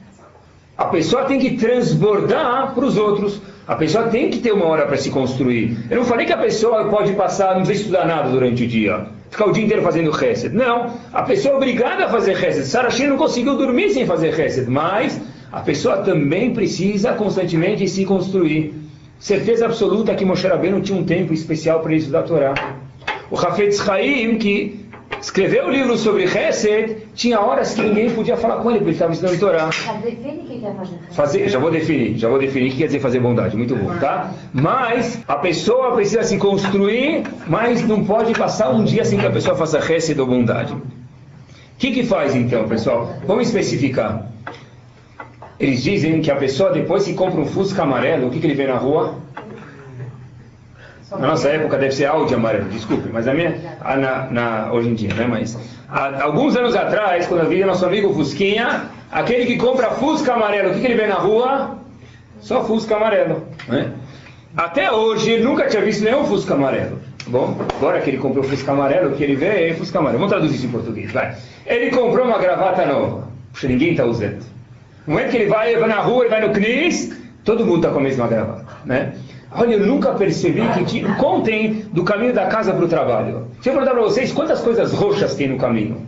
A pessoa tem que transbordar para os outros. A pessoa tem que ter uma hora para se construir. Eu não falei que a pessoa pode passar, não precisa estudar nada durante o dia, ficar o dia inteiro fazendo Hesed. Não, a pessoa é obrigada a fazer Hesed. Sarah não conseguiu dormir sem fazer Hesed, mas a pessoa também precisa constantemente se construir. Certeza absoluta que Moshe Rabbeinu tinha um tempo especial para estudar a Torá. O Hafetz Chaim, que escreveu o livro sobre Hesed, tinha horas que ninguém podia falar com ele, porque ele estava estudando Torá. Define o que é fazer Fazer, já vou definir, já vou definir o que quer dizer fazer bondade, muito bom, tá? Mas a pessoa precisa se construir, mas não pode passar um dia sem que a pessoa faça Hesed ou bondade. O que que faz então, pessoal? Vamos especificar. Eles dizem que a pessoa depois que compra um Fusca amarelo, o que, que ele vê na rua? Na nossa época deve ser Audi amarelo, desculpe, mas a minha, a, na, na, hoje em dia, né? Mas há, alguns anos atrás, quando eu via nosso amigo Fusquinha, aquele que compra Fusca amarelo, o que, que ele vê na rua? Só Fusca amarelo, né? Até hoje ele nunca tinha visto nenhum Fusca amarelo. Bom, agora que ele comprou Fusca amarelo, o que ele vê é Fusca amarelo. Vamos traduzir isso em português, vai. Ele comprou uma gravata nova. Puxa, ninguém está usando. No momento que ele vai, ele vai na rua, ele vai no CNIS, todo mundo está com a mesma gravata, né? Olha, eu nunca percebi que tinha... Contem do caminho da casa para o trabalho. Deixa eu perguntar para vocês, quantas coisas roxas tem no caminho?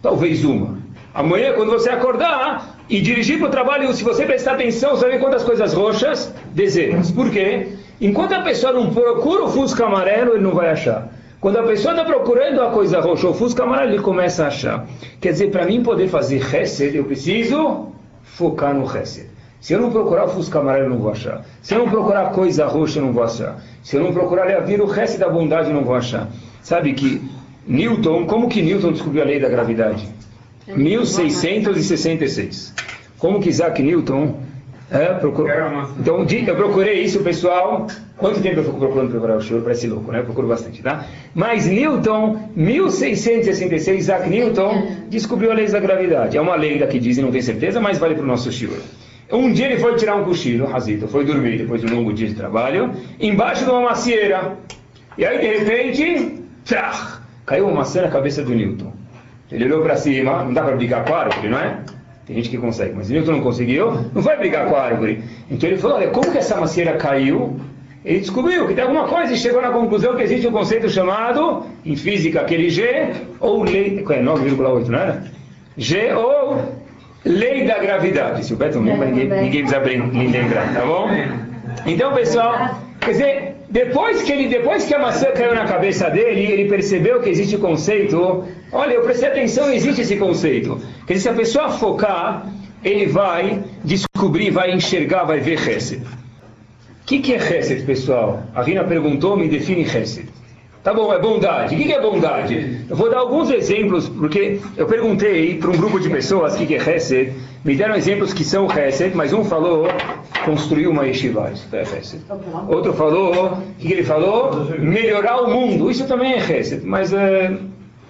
Talvez uma. Amanhã, quando você acordar e dirigir para o trabalho, se você prestar atenção, você vai ver quantas coisas roxas? Dezenas. Por quê? Enquanto a pessoa não procura o Fusca amarelo, ele não vai achar. Quando a pessoa está procurando a coisa roxa, o Fusca amarelo, ele começa a achar. Quer dizer, para mim poder fazer Hesed, eu preciso focar no Hesed. Se eu não procurar o Fusca amarelo, eu não vou achar. Se eu não procurar coisa roxa, eu não vou achar. Se eu não procurar Leavir, o resto da bondade, eu não vou achar. Sabe que Newton, como que Newton descobriu a lei da gravidade? 1666. Como que Isaac Newton é, procurou... Então, eu procurei isso, pessoal. Quanto tempo eu fico procurando procurar o senhor? Parece louco, né? Eu procuro bastante, tá? Mas Newton, 1666, Isaac Newton descobriu a lei da gravidade. É uma lenda que dizem, não tenho certeza, mas vale para o nosso senhor. Um dia ele foi tirar um cochilo, Razito, foi dormir depois de um longo dia de trabalho, embaixo de uma macieira. E aí, de repente, Tchach! Caiu uma maçã na cabeça do Newton. Ele olhou para cima, não dá para brigar com a árvore, não é? Tem gente que consegue, mas Newton não conseguiu, não vai brigar com a árvore. Então ele falou, olha, como que essa macieira caiu? Ele descobriu que tem alguma coisa e chegou na conclusão que existe um conceito chamado, em física, aquele G, ou lei, é 9,8, não era? G ou lei da gravidade. Se o Beto não lembra, ninguém, ninguém precisa lembrar, tá bom? Então, pessoal, quer dizer, depois que, ele, depois que a maçã caiu na cabeça dele, ele percebeu que existe o conceito. Olha, eu prestei atenção, existe esse conceito. Quer dizer, se a pessoa focar, ele vai descobrir, vai enxergar, vai ver Hesed. O que, que é Hesed, pessoal? A Rina perguntou, me define Hesed. Tá bom, é bondade. O que é bondade? Eu vou dar alguns exemplos, porque eu perguntei para um grupo de pessoas o que é Hesed. Me deram exemplos que são Hesed, mas um falou construir uma yeshiva. Isso é Hesed. Outro falou, o que ele falou? Melhorar o mundo. Isso também é Hesed, mas é,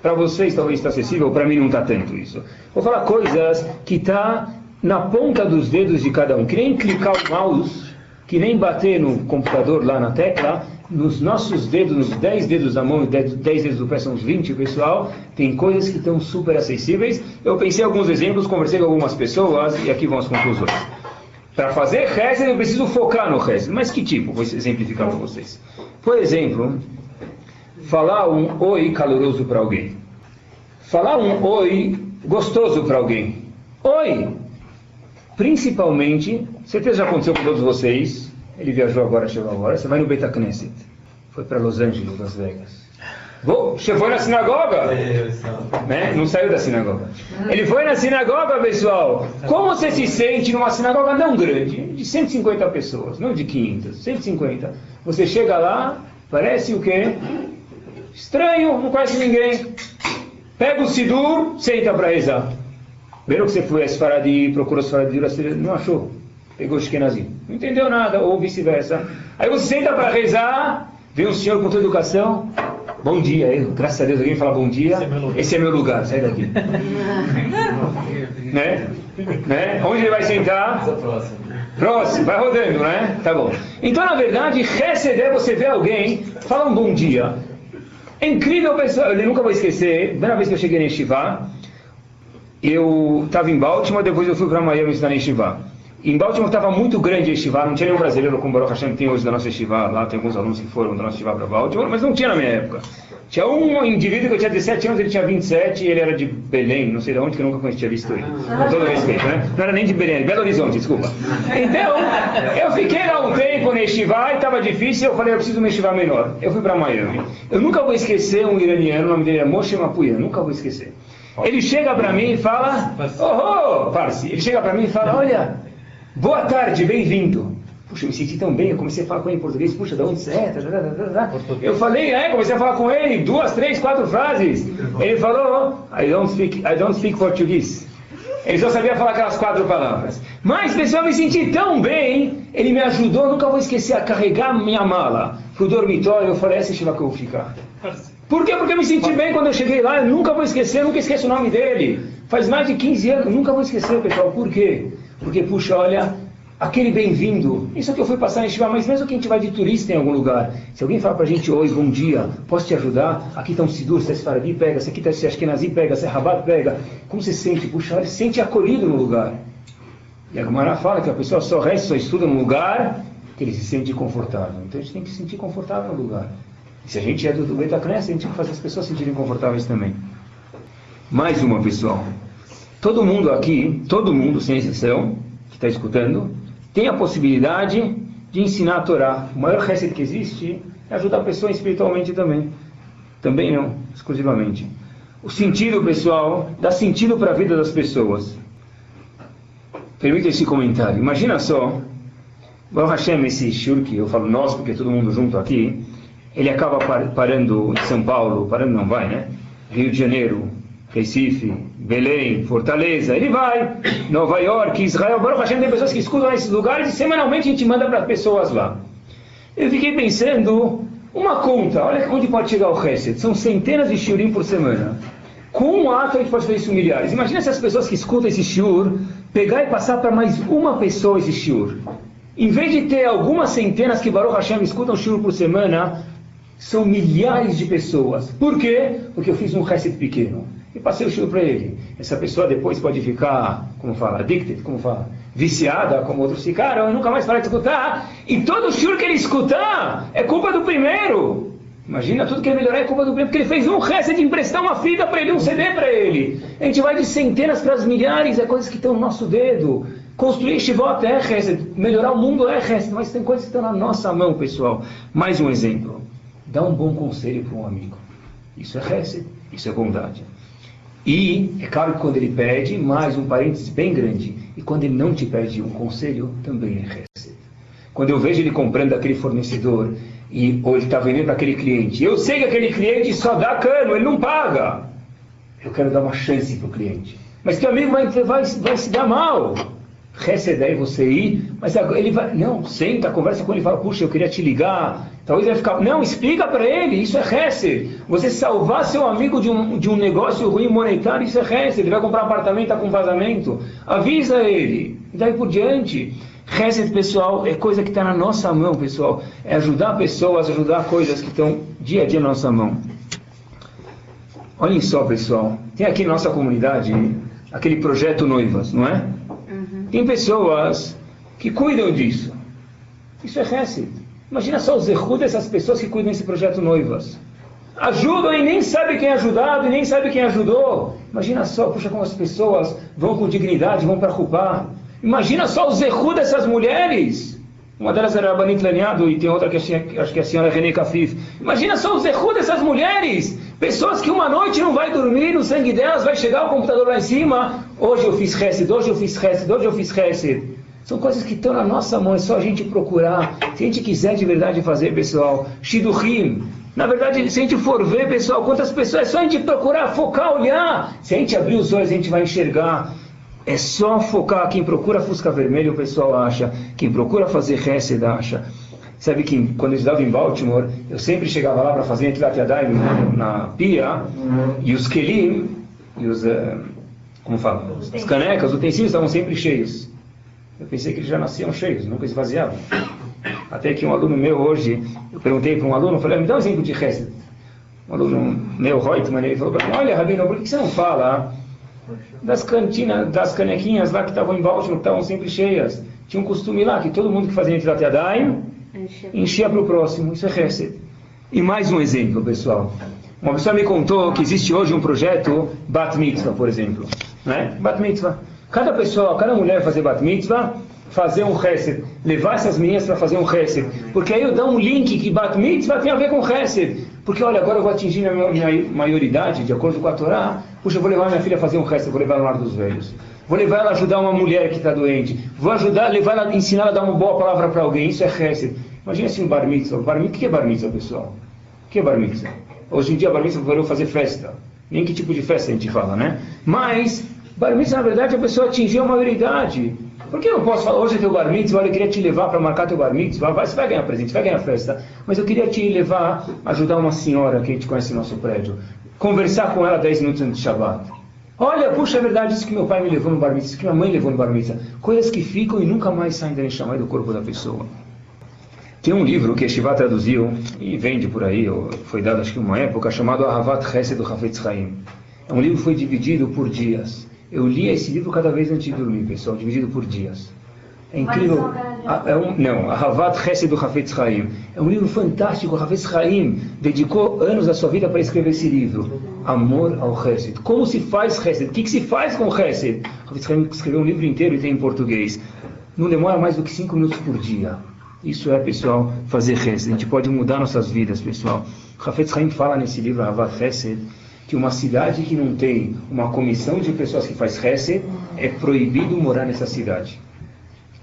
para vocês talvez está acessível, para mim não está tanto isso. Vou falar coisas que está na ponta dos dedos de cada um. Que nem clicar o mouse, que nem bater no computador lá na tecla nos nossos dedos, nos 10 dedos da mão e 10 dedos do pé, são uns 20, pessoal, tem coisas que estão super acessíveis. Eu pensei em alguns exemplos, conversei com algumas pessoas e aqui vão as conclusões. Para fazer Hesed, eu preciso focar no Hesed. Mas que tipo? Vou exemplificar para vocês. Por exemplo, falar um oi caloroso para alguém. Falar um oi gostoso para alguém. Oi! Principalmente, certeza já aconteceu com todos vocês, ele viajou agora, chegou agora. Você vai no Beta Knesset. Foi para Los Angeles, Las Vegas. Vou, foi na sinagoga? Né? Não saiu da sinagoga. Ele foi na sinagoga, pessoal. Como você se sente numa sinagoga não grande, de 150 pessoas, não de 500, 150. Você chega lá, parece o quê? Estranho, não conhece ninguém. Pega o Sidur, senta para rezar. Primeiro que você foi a Sfaradi, procurou Sfaradi, não achou pegou Ashkenazi. Não entendeu nada, ou vice-versa. Aí você senta para rezar, vem um senhor com tua educação, bom dia, eu, graças a Deus alguém fala bom dia, esse é meu lugar, esse é meu lugar sai daqui. né? né? Onde ele vai sentar? Próximo, vai rodando, né? Tá bom. Então, na verdade, receber, você vê alguém, fala um bom dia. É incrível, pessoal, eu nunca vou esquecer, primeira vez que eu cheguei em Shivá, eu estava em Baltimore, depois eu fui para Miami estudar em Shivá. Em Baltimore estava muito grande a Estivá, não tinha nenhum brasileiro como Baruch Hashem tem hoje da nossa Estivá, lá tem alguns alunos que foram da nossa Estivá para Baltimore, mas não tinha na minha época. Tinha um indivíduo que eu tinha 17 anos, ele tinha 27 e ele era de Belém, não sei de onde, que eu nunca tinha visto ele. Com todo respeito, né? Não era nem de Belém, Belo Horizonte, desculpa. Então, eu fiquei lá um tempo na Estivá e estava difícil, eu falei, eu preciso de uma Estivá menor. Eu fui para Miami. Eu nunca vou esquecer um iraniano, o nome dele é Moshe Mapuya, nunca vou esquecer. Ele chega para mim e fala, oh, oh, Parsi, ele chega para mim e fala, olha, Boa tarde, bem-vindo. Puxa, eu me senti tão bem, eu comecei a falar com ele em português. Puxa, de onde você é? Eu falei, é, comecei a falar com ele, duas, três, quatro frases. Ele falou, I don't speak, I don't speak português. Ele só sabia falar aquelas quatro palavras. Mas, pessoal, eu me senti tão bem, ele me ajudou, nunca vou esquecer, a carregar minha mala pro dormitório. Eu falei, essa é que eu vou ficar. Por quê? Porque eu me senti bem quando eu cheguei lá, eu nunca vou esquecer, nunca esqueço o nome dele. Faz mais de 15 anos, nunca vou esquecer, pessoal. Por quê? Porque, puxa, olha, aquele bem-vindo, isso que eu fui passar em Shiva, mas mesmo que a gente vai de turista em algum lugar, se alguém fala pra gente, oi, bom dia, posso te ajudar? Aqui está um Sidur, se é Sfaradi, pega, se aqui está se Ashkenazi, pega, se é Rabat, pega. Como você se sente? Puxa, olha, se sente acolhido no lugar. E a Gamara fala que a pessoa só resta, só estuda no lugar que ele se sente confortável. Então a gente tem que se sentir confortável no lugar. E se a gente é do, do Beta Cresce, a gente tem que fazer as pessoas se sentirem confortáveis também. Mais uma, pessoal. Todo mundo aqui, todo mundo, sem exceção, que está escutando, tem a possibilidade de ensinar a Torá. O maior reset que existe é ajudar a pessoa espiritualmente também. Também não, exclusivamente. O sentido, pessoal, dá sentido para a vida das pessoas. Permita esse comentário. Imagina só, Baruch Hashem, esse shur eu falo nós, porque todo mundo junto aqui, ele acaba parando em São Paulo, parando não vai, né? Rio de Janeiro, Recife, Belém, Fortaleza, ele vai, Nova York, Israel, Baruch Hashem, tem pessoas que escutam nesses lugares e semanalmente a gente manda para pessoas lá. Eu fiquei pensando, uma conta, olha onde pode chegar o reset, são centenas de shiurim por semana. Com um ato a gente pode fazer isso milhares. Imagina se as pessoas que escutam esse shiur, pegar e passar para mais uma pessoa esse shiur. Em vez de ter algumas centenas que Baruch Hashem escutam shiur por semana, São milhares de pessoas. Por quê? Porque eu fiz um reset pequeno. E passei o shiur para ele. Essa pessoa depois pode ficar, como fala, addicted, como fala, viciada, como outros ficaram, nunca mais para de escutar. E todo o shiur que ele escutar é culpa do primeiro. Imagina, tudo que ele melhorar é culpa do primeiro, porque ele fez um resto de emprestar uma fita para ele, um CD para ele. A gente vai de centenas para as milhares, é coisas que estão no nosso dedo. Construir Shivot é reset, melhorar o mundo é reset, mas tem coisas que estão na nossa mão, pessoal. Mais um exemplo. Dá um bom conselho para um amigo. Isso é reset, isso é bondade. E é claro que quando ele pede, mais um parênteses bem grande, e quando ele não te pede um conselho, também é reset. Quando eu vejo ele comprando daquele fornecedor, e, ou ele está vendendo para aquele cliente, eu sei que aquele cliente só dá cano, ele não paga. Eu quero dar uma chance para o cliente. Mas teu amigo vai, vai, vai se dar mal. Receder você ir, mas ele vai. Não, senta, conversa com ele fala: Puxa, eu queria te ligar. Talvez ele vai ficar. Não, explica para ele, isso é Hesed. Você salvar seu amigo de um, de um negócio ruim monetário, isso é Hesed. Ele vai comprar apartamento, está com vazamento. Avisa ele. E daí por diante. Hesed, pessoal, é coisa que está na nossa mão, pessoal. É ajudar pessoas, ajudar coisas que estão dia a dia na nossa mão. Olhem só, pessoal. Tem aqui na nossa comunidade aquele projeto Noivas, não é? Tem pessoas que cuidam disso. Isso é Hesed. Imagina só os erros dessas pessoas que cuidam desse projeto Noivas. Ajudam e nem sabe quem é ajudado e nem sabe quem ajudou. Imagina só, puxa, como as pessoas vão com dignidade, vão para culpar. Imagina só os erros dessas mulheres. Uma delas era a Banit Laniado e tem outra que acho que é a senhora René Cafif. Imagina só os erros dessas mulheres. Pessoas que uma noite não vai dormir, no sangue delas vai chegar o computador lá em cima. Hoje eu fiz Hesed, hoje eu fiz Hesed, hoje eu fiz Hesed. São coisas que estão na nossa mão, é só a gente procurar. Se a gente quiser de verdade fazer, pessoal, Shidurim. Na verdade, se a gente for ver, pessoal, quantas pessoas, é só a gente procurar, focar, olhar. Se a gente abrir os olhos, a gente vai enxergar. É só focar. Quem procura Fusca Vermelho, o pessoal acha. Quem procura fazer Hesed, acha. Sabe que quando eu estudava em Baltimore, eu sempre chegava lá para fazer Etilat Yadayim na pia, e os kelim, e os, uh, como fala, as canecas, os utensílios estavam sempre cheios. Eu pensei que eles já nasciam cheios, nunca esvaziavam. Até que um aluno meu hoje, eu perguntei para um aluno, falei, ah, me dá um exemplo de Hesed. Um aluno meu, Reutemann, ele falou para mim, olha, Rabino, por que você não fala das cantinas, das canequinhas lá que estavam em Baltimore, que estavam sempre cheias? Tinha um costume lá que todo mundo que fazia Etilat Yadayim, enchia para o próximo, isso é Hesed. E mais um exemplo, pessoal. Uma pessoa me contou que existe hoje um projeto Bat Mitzvah, por exemplo. Né? Bat Mitzvah. Cada pessoa, cada mulher fazer Bat Mitzvah, fazer um Hesed. Levar essas meninas para fazer um Hesed. Porque aí eu dou um link que Bat Mitzvah tem a ver com Hesed. Porque olha, agora eu vou atingir a minha maioridade, de acordo com a Torá. Puxa, eu vou levar minha filha a fazer um Hesed, vou levar no lar dos velhos. Vou levar ela a ajudar uma mulher que está doente. Vou ajudar, levar ela, ensinar ela a dar uma boa palavra para alguém. Isso é Hesed. Imagina assim um bar mitzvah. Bar mitzvah. O que é bar mitzvah, pessoal? O que é bar mitzvah? Hoje em dia, bar mitzvah valeu fazer festa. Nem que tipo de festa a gente fala, né? Mas, bar mitzvah, na verdade, a pessoa atingiu a maioridade. Por que eu não posso falar, hoje é teu bar mitzvah, olha, eu queria te levar para marcar teu bar mitzvah, vai, você vai ganhar presente, vai ganhar festa, mas eu queria te levar, ajudar uma senhora que a gente conhece no nosso prédio, conversar com ela 10 minutos antes de Shabbat. Olha, puxa, é verdade, isso que meu pai me levou no bar mitzvah, isso que minha mãe levou no bar mitzvah. Coisas que ficam e nunca mais saem da Neshama do corpo da pessoa. Tem um livro que a Shiva traduziu e vende por aí, foi dado acho que uma época, chamado Ahavat Chesed do Hafetz Chaim. É um livro que foi dividido por dias. Eu li esse livro cada vez antes de dormir, pessoal, dividido por dias. É incrível. É um, não, Ahavat Chesed do Hafetz Chaim. É um livro fantástico. O Hafetz Chaim dedicou anos da sua vida para escrever esse livro. Amor ao Chesed. Como se faz Chesed? O que, que se faz com Chesed? O Hafetz Chaim escreveu um livro inteiro e tem em português. Não demora mais do que cinco minutos por dia. Isso é, pessoal, fazer Hesed. A gente pode mudar nossas vidas, pessoal. Hafetz Haim fala nesse livro, Ahavat Hesed, que uma cidade que não tem uma comissão de pessoas que faz Hesed, é proibido morar nessa cidade.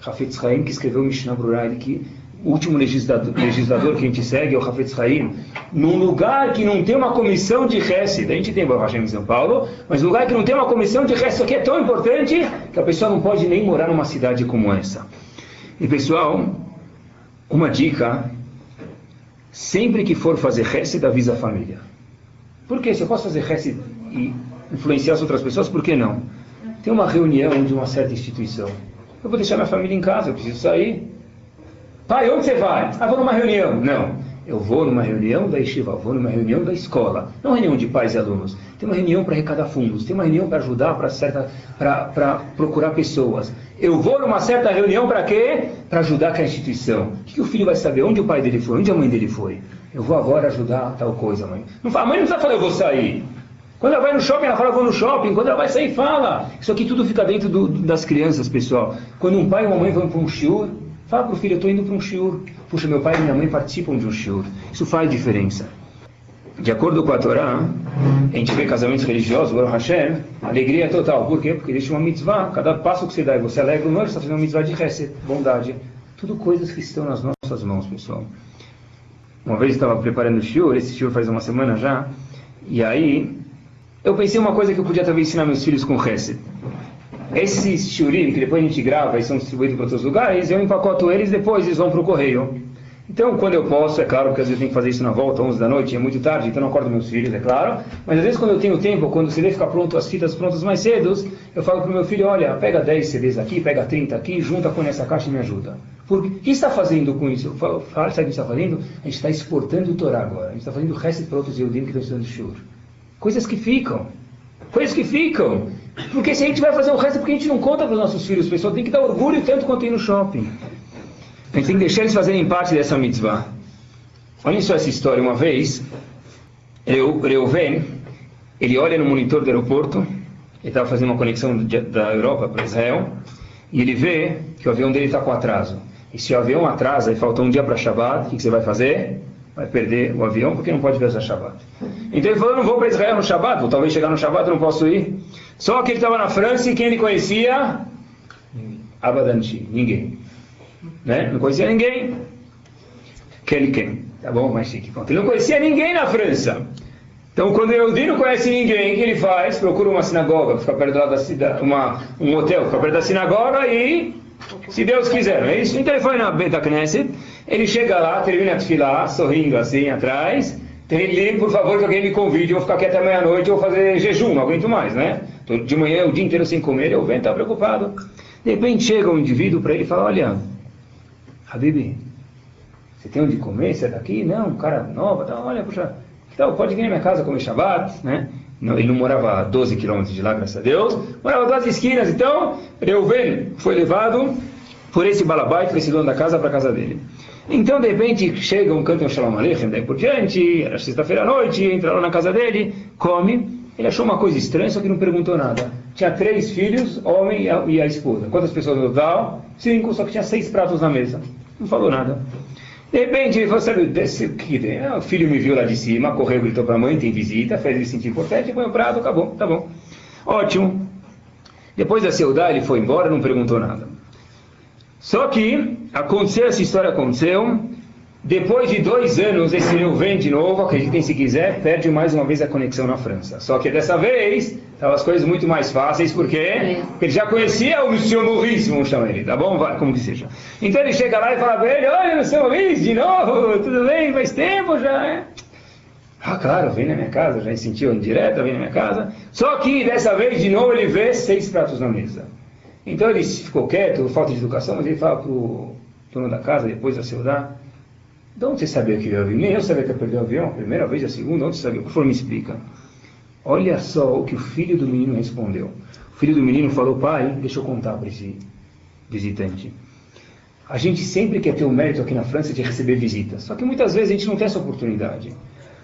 Hafetz Haim, que escreveu Mishnah Brurah, que o último legislador, legislador, que a gente segue é o Hafetz Haim, num lugar que não tem uma comissão de Hesed, a gente tem Baruch em São Paulo, mas num lugar que não tem uma comissão de Hesed, isso aqui é tão importante que a pessoa não pode nem morar numa cidade como essa. E pessoal, uma dica, sempre que for fazer Hesed, avisa a família. Por quê? Se eu posso fazer Hesed e influenciar as outras pessoas, por que não? Tem uma reunião de uma certa instituição. Eu vou deixar minha família em casa, eu preciso sair. Pai, onde você vai? Ah, vou numa reunião. Não. Eu vou numa reunião da Yeshiva, vou numa reunião da escola, não reunião de pais e alunos. Tem uma reunião para arrecadar fundos, tem uma reunião para ajudar, para procurar pessoas. Eu vou numa certa reunião para quê? Para ajudar com a instituição. O que, que o filho vai saber? Onde o pai dele foi? Onde a mãe dele foi? Eu vou agora ajudar tal coisa, mãe. Não a mãe não precisa falar, eu vou sair. Quando ela vai no shopping, ela fala, vou no shopping. Quando ela vai sair, fala. Isso aqui tudo fica dentro do, das crianças, pessoal. Quando um pai e uma mãe vão para um shiur, fala para o filho, eu estou indo para um shiur. Puxa, meu pai e minha mãe participam de um shiur. Isso faz diferença. De acordo com a Torá, a gente vê casamentos religiosos, Baruch Hashem, alegria total. Por quê? Porque existe uma mitzvah. Cada passo que você dá e você alegra o noivo, está fazendo uma mitzvah de reset, bondade. Tudo coisas que estão nas nossas mãos, pessoal. Uma vez eu estava preparando o shiur, esse shiur faz uma semana já, e aí eu pensei uma coisa que eu podia talvez ensinar meus filhos com Hesed. Esses shurim que depois a gente grava e são distribuídos para outros lugares, eu empacoto eles depois eles vão para o correio. Então, quando eu posso, é claro, porque às vezes eu tenho que fazer isso na volta, 11 da noite, é muito tarde, então não acordo meus filhos, é claro. Mas às vezes quando eu tenho tempo, quando o CD fica pronto, as fitas prontas mais cedo, eu falo para o meu filho, olha, pega 10 CDs aqui, pega 30 aqui, junta com essa caixa e me ajuda. Porque, o que está fazendo com isso? Falo, sabe o que está fazendo? A gente está exportando o Torá agora. A gente está fazendo o resto para outros Eudim que estão estudando Shur. Coisas que ficam. Coisas que ficam. Porque se a gente vai fazer o resto, é porque a gente não conta para os nossos filhos. Pessoal tem que dar orgulho tanto quanto ir no shopping. A gente tem que deixar eles fazerem parte dessa mitzvah. Olha só essa história. Uma vez, Reuven, ele olha no monitor do aeroporto, ele estava fazendo uma conexão da Europa para Israel, e ele vê que o avião dele está com atraso. E se o avião atrasa e falta um dia para Shabbat, o que, que você vai fazer? vai perder o avião porque não pode viajar Shabbat. Então ele falou, não vou para Israel no Shabbat, vou talvez chegar no Shabbat, não posso ir. Só que ele estava na França e quem ele conhecia? Abadanti, ninguém. Né? Não conhecia ninguém. Quem? Tá bom, mais chique. Ele não conhecia ninguém na França. Então, quando o não conhece ninguém, o que ele faz? Procura uma sinagoga, fica perto da cidade, uma, um hotel, fica perto da sinagoga e, se Deus quiser, não é isso? Então ele foi na Beta Knesset, ele chega lá, termina de filar, sorrindo assim atrás. Ele, por favor, que alguém me convide, eu vou ficar aqui até meia-noite, eu vou fazer jejum, não aguento mais, né? Tô de manhã, o dia inteiro sem comer, eu venho, tá preocupado. De repente chega um indivíduo para ele e fala, olha, Habib, você tem onde comer? Você é daqui? Não, cara nova, tá, olha, puxa, então, pode vir na minha casa comer Shabbat, né? Não, ele não morava a 12 quilômetros de lá, graças a Deus, morava duas esquinas, então, Reuven foi levado por esse balabait, por esse dono da casa, para a casa dele. Então, de repente, chega um canto um Shalom Aleichem, daí por diante, era sexta-feira à noite, entra lá na casa dele, come. Ele achou uma coisa estranha, só que não perguntou nada. Tinha três filhos, homem e a, esposa. Quantas pessoas no total? Cinco, só que tinha seis pratos na mesa. Não falou nada. De repente, ele falou, sabe, desce, que tem? O filho me viu lá de cima, correu, gritou para a mãe, tem visita, fez ele sentir importante, põe o prato, acabou, tá bom. Ótimo. Depois da Seudá, ele foi embora, não perguntou nada. Só que aconteceu, essa história aconteceu, depois de dois anos, esse rio vem de novo, acreditem se quiser, perde mais uma vez a conexão na França. Só que dessa vez, estavam as coisas muito mais fáceis, porque ele já conhecia o Monsieur Maurice, vamos chamar ele, tá bom? Como que seja. Então ele chega lá e fala para ele, olha, Monsieur Maurice, de novo, tudo bem, faz tempo já, é? Ah, claro, vem na minha casa, já sentiu direto, vem na minha casa. Só que dessa vez, de novo, ele vê seis pratos na mesa. Então ele ficou quieto, falta de educação, mas ele fala para o dono da casa, depois da Seudá, de onde você sabia que eu ia avião? Nem eu sabia que eu perdi o avião, primeira vez, a segunda, onde você sabia? Por favor, me explica. Olha só o que o filho do menino respondeu. O filho do menino falou, pai, deixa eu contar para esse visitante. A gente sempre quer ter o mérito aqui na França de receber visitas, só que muitas vezes a gente não tem essa oportunidade.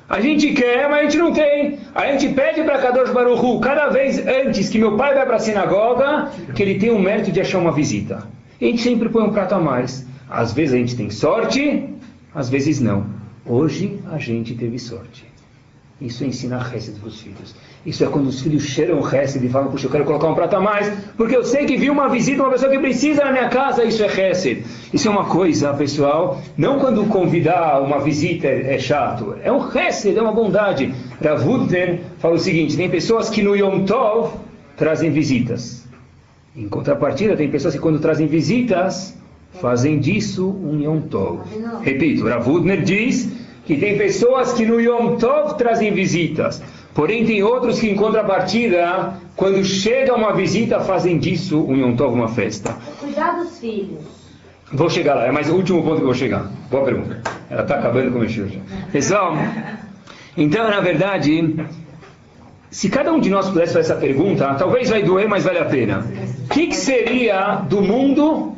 A gente quer, mas a gente não tem. A gente pede para Kadosh Baruchu, cada vez antes que meu pai vai para a sinagoga, que ele tenha o mérito de achar uma visita. A gente sempre põe um prato a mais. Às vezes a gente tem sorte, às vezes não. Hoje a gente teve sorte. Isso ensina a Hesed para os filhos. Isso é quando os filhos cheiram Hesed e falam, puxa, eu quero colocar um prato a mais, porque eu sei que vi uma visita, uma pessoa que precisa na minha casa, isso é Hesed. Isso é uma coisa, pessoal, não quando convidar uma visita é, é chato, é um Hesed, é uma bondade. Ravudner fala o seguinte, tem pessoas que no Yom Tov trazem visitas. Em contrapartida, tem pessoas que quando trazem visitas, fazem disso um Yom Tov. Repito, Ravudner diz que tem pessoas que no Yom Tov trazem visitas. Porém, tem outros que, em contrapartida, quando chega uma visita, fazem disso um Yom Tov, uma festa. Cuidar dos filhos. Vou chegar lá, é mais o último ponto que eu vou chegar. Boa pergunta. Ela está acabando com o já. Pessoal, então, na verdade, se cada um de nós pudesse fazer essa pergunta, talvez vai doer, mas vale a pena. O que, que seria do mundo,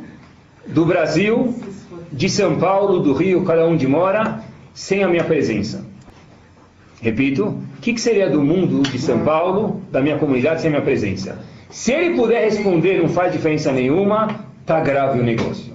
do Brasil, de São Paulo, do Rio, cada um de mora, sem a minha presença? Repito, o que, que seria do mundo de São Paulo, da minha comunidade, sem a minha presença? Se ele puder responder não faz diferença nenhuma, está grave o negócio.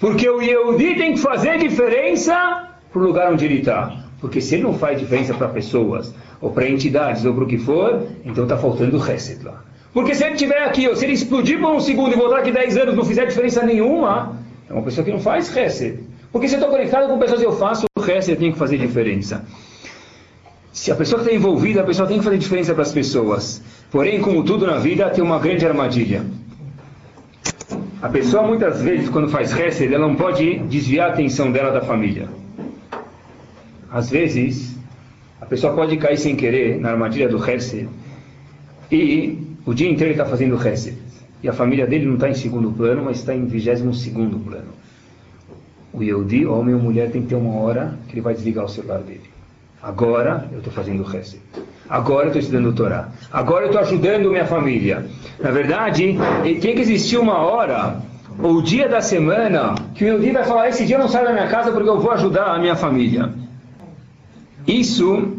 Porque o Yehudi tem que fazer diferença para o lugar onde ele está. Porque se ele não faz diferença para pessoas, ou para entidades, ou para o que for, então está faltando o reset lá. Porque se ele estiver aqui, ou se ele explodir por um segundo e voltar aqui 10 anos, não fizer diferença nenhuma, é uma pessoa que não faz reset. Porque se eu estou conectado com pessoas eu faço o reset, tem que fazer diferença. Se a pessoa está envolvida, a pessoa tem que fazer diferença para as pessoas. Porém, como tudo na vida, tem uma grande armadilha. A pessoa muitas vezes, quando faz Hesed, ela não pode desviar a atenção dela da família. Às vezes, a pessoa pode cair sem querer na armadilha do Hesed e o dia inteiro ele está fazendo Hesed. E a família dele não está em segundo plano, mas está em vigésimo segundo plano. O Yehudi, homem ou mulher, tem que ter uma hora que ele vai desligar o celular dele. Agora eu estou fazendo Hesed. Agora eu estou estudando Torá. Agora eu estou ajudando minha família. Na verdade, tem que existir uma hora, ou dia da semana, que o Yehudi vai falar, esse dia eu não saio da minha casa porque eu vou ajudar a minha família. Isso,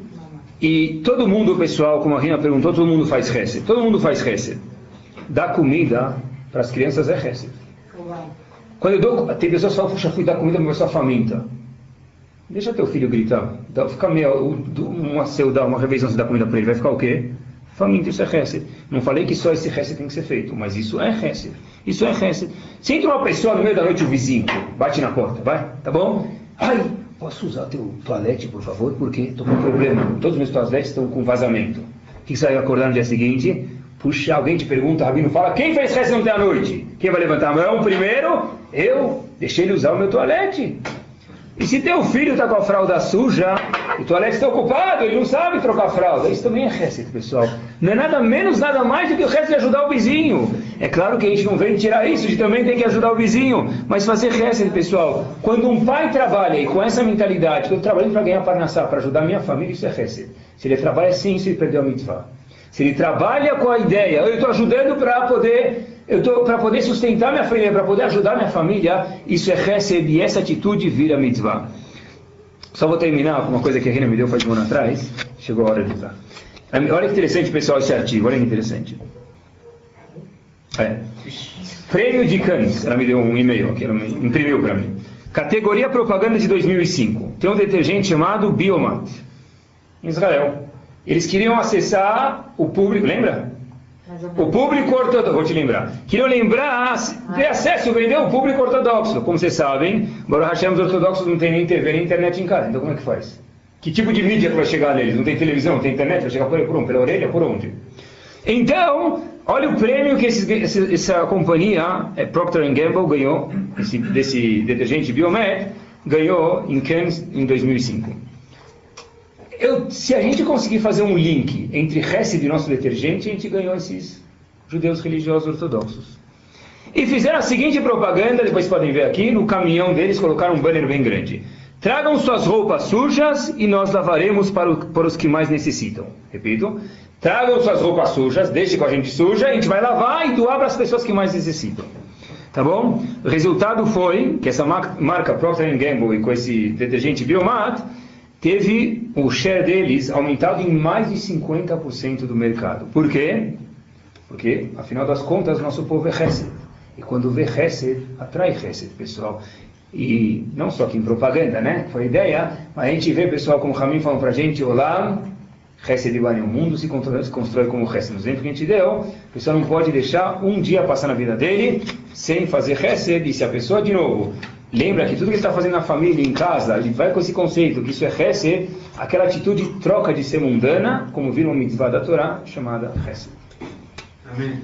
e todo mundo, pessoal, como a Rina perguntou, todo mundo faz Hesed. Todo mundo faz Hesed. Dar comida para as crianças é Hesed. Quando eu dou, tem pessoas que falam, puxa, fui dar comida para uma pessoa faminta. Deixa teu filho gritar. Dá, fica meio, uma seudá, uma revisão se dá comida para ele, vai ficar o quê? Faminto, isso é Hesed. Não falei que só esse Hesed tem que ser feito, mas isso é Hesed. Isso é Hesed. Se entra uma pessoa no meio da noite, o vizinho, bate na porta, vai, tá bom? Ai, posso usar teu toalete, por favor? Porque estou com um problema. Todos os meus toaletes estão com vazamento. O que você vai acordar no dia seguinte? Puxa, alguém te pergunta, Rabino fala, quem fez Hesed ontem à noite? Quem vai levantar a mão primeiro? Eu. Deixei ele usar o meu toalete. E se teu filho está com a fralda suja, o toalete está ocupado, ele não sabe trocar fralda. Isso também é reset, pessoal. Não é nada menos, nada mais do que o resto de ajudar o vizinho. É claro que a gente não vem tirar isso, a gente também tem que ajudar o vizinho. Mas fazer reset, pessoal. Quando um pai trabalha e com essa mentalidade, estou trabalhando para ganhar parnassá, para ajudar minha família, isso é reset. Se ele trabalha assim, isso ele perdeu a mitzvah. Se ele trabalha com a ideia, eu estou ajudando para poder eu estou para poder sustentar minha família, para poder ajudar minha família, isso é Hesed e essa atitude vira mitzvah. Só vou terminar com uma coisa que a Rina me deu faz um ano atrás. Chegou a hora de usar. Olha que interessante, pessoal, esse artigo. Olha que interessante. É. Prêmio de Cannes. Ela me deu um e-mail aqui, ela imprimiu para mim. Categoria Propaganda de 2005. Tem um detergente chamado Biomat, em Israel. Eles queriam acessar o público, lembra? O público ortodoxo, vou te lembrar. Queriam lembrar, ter acesso, vender o público ortodoxo. Como vocês sabem, Baruch Hashem, os ortodoxos não tem nem TV nem internet em casa. Então como é que faz? Que tipo de mídia que vai chegar neles? Não tem televisão, não tem internet? Vai chegar por, por onde? Pela orelha? Por onde? Então, olha o prêmio que esse, essa companhia, é Procter Gamble, ganhou, esse, desse detergente Biomed, ganhou em Cannes em 2005 eu, se a gente conseguir fazer um link entre Hesed e nosso detergente, a gente ganhou esses judeus religiosos ortodoxos. E fizeram a seguinte propaganda, depois podem ver aqui, no caminhão deles colocaram um banner bem grande. Tragam suas roupas sujas e nós lavaremos para, o, para os que mais necessitam. Repito, tragam suas roupas sujas, deixe com a gente suja, a gente vai lavar e doar para as pessoas que mais necessitam. Tá bom? O resultado foi que essa marca Procter Gamble e com esse detergente Biomat teve o share deles aumentado em mais de 50% do mercado. Por quê? Porque, afinal das contas, nosso povo é Hesed. E quando vê Hesed, atrai Hesed, pessoal. E não só aqui em propaganda, né? Foi a ideia, mas a gente vê, pessoal, como o Ramin falou pra gente, olá, Hesed Ibani, o mundo se constrói, se constrói como Hesed. No exemplo que a gente deu, o pessoal não pode deixar um dia passar na vida dele sem fazer Hesed. E se a pessoa, de novo, Lembra que tudo que ele está fazendo na família, em casa, ele vai com esse conceito, que isso é Hesed, aquela atitude troca de ser mundana, como vira uma mitzvah da Torá, chamada Hesed. Amém.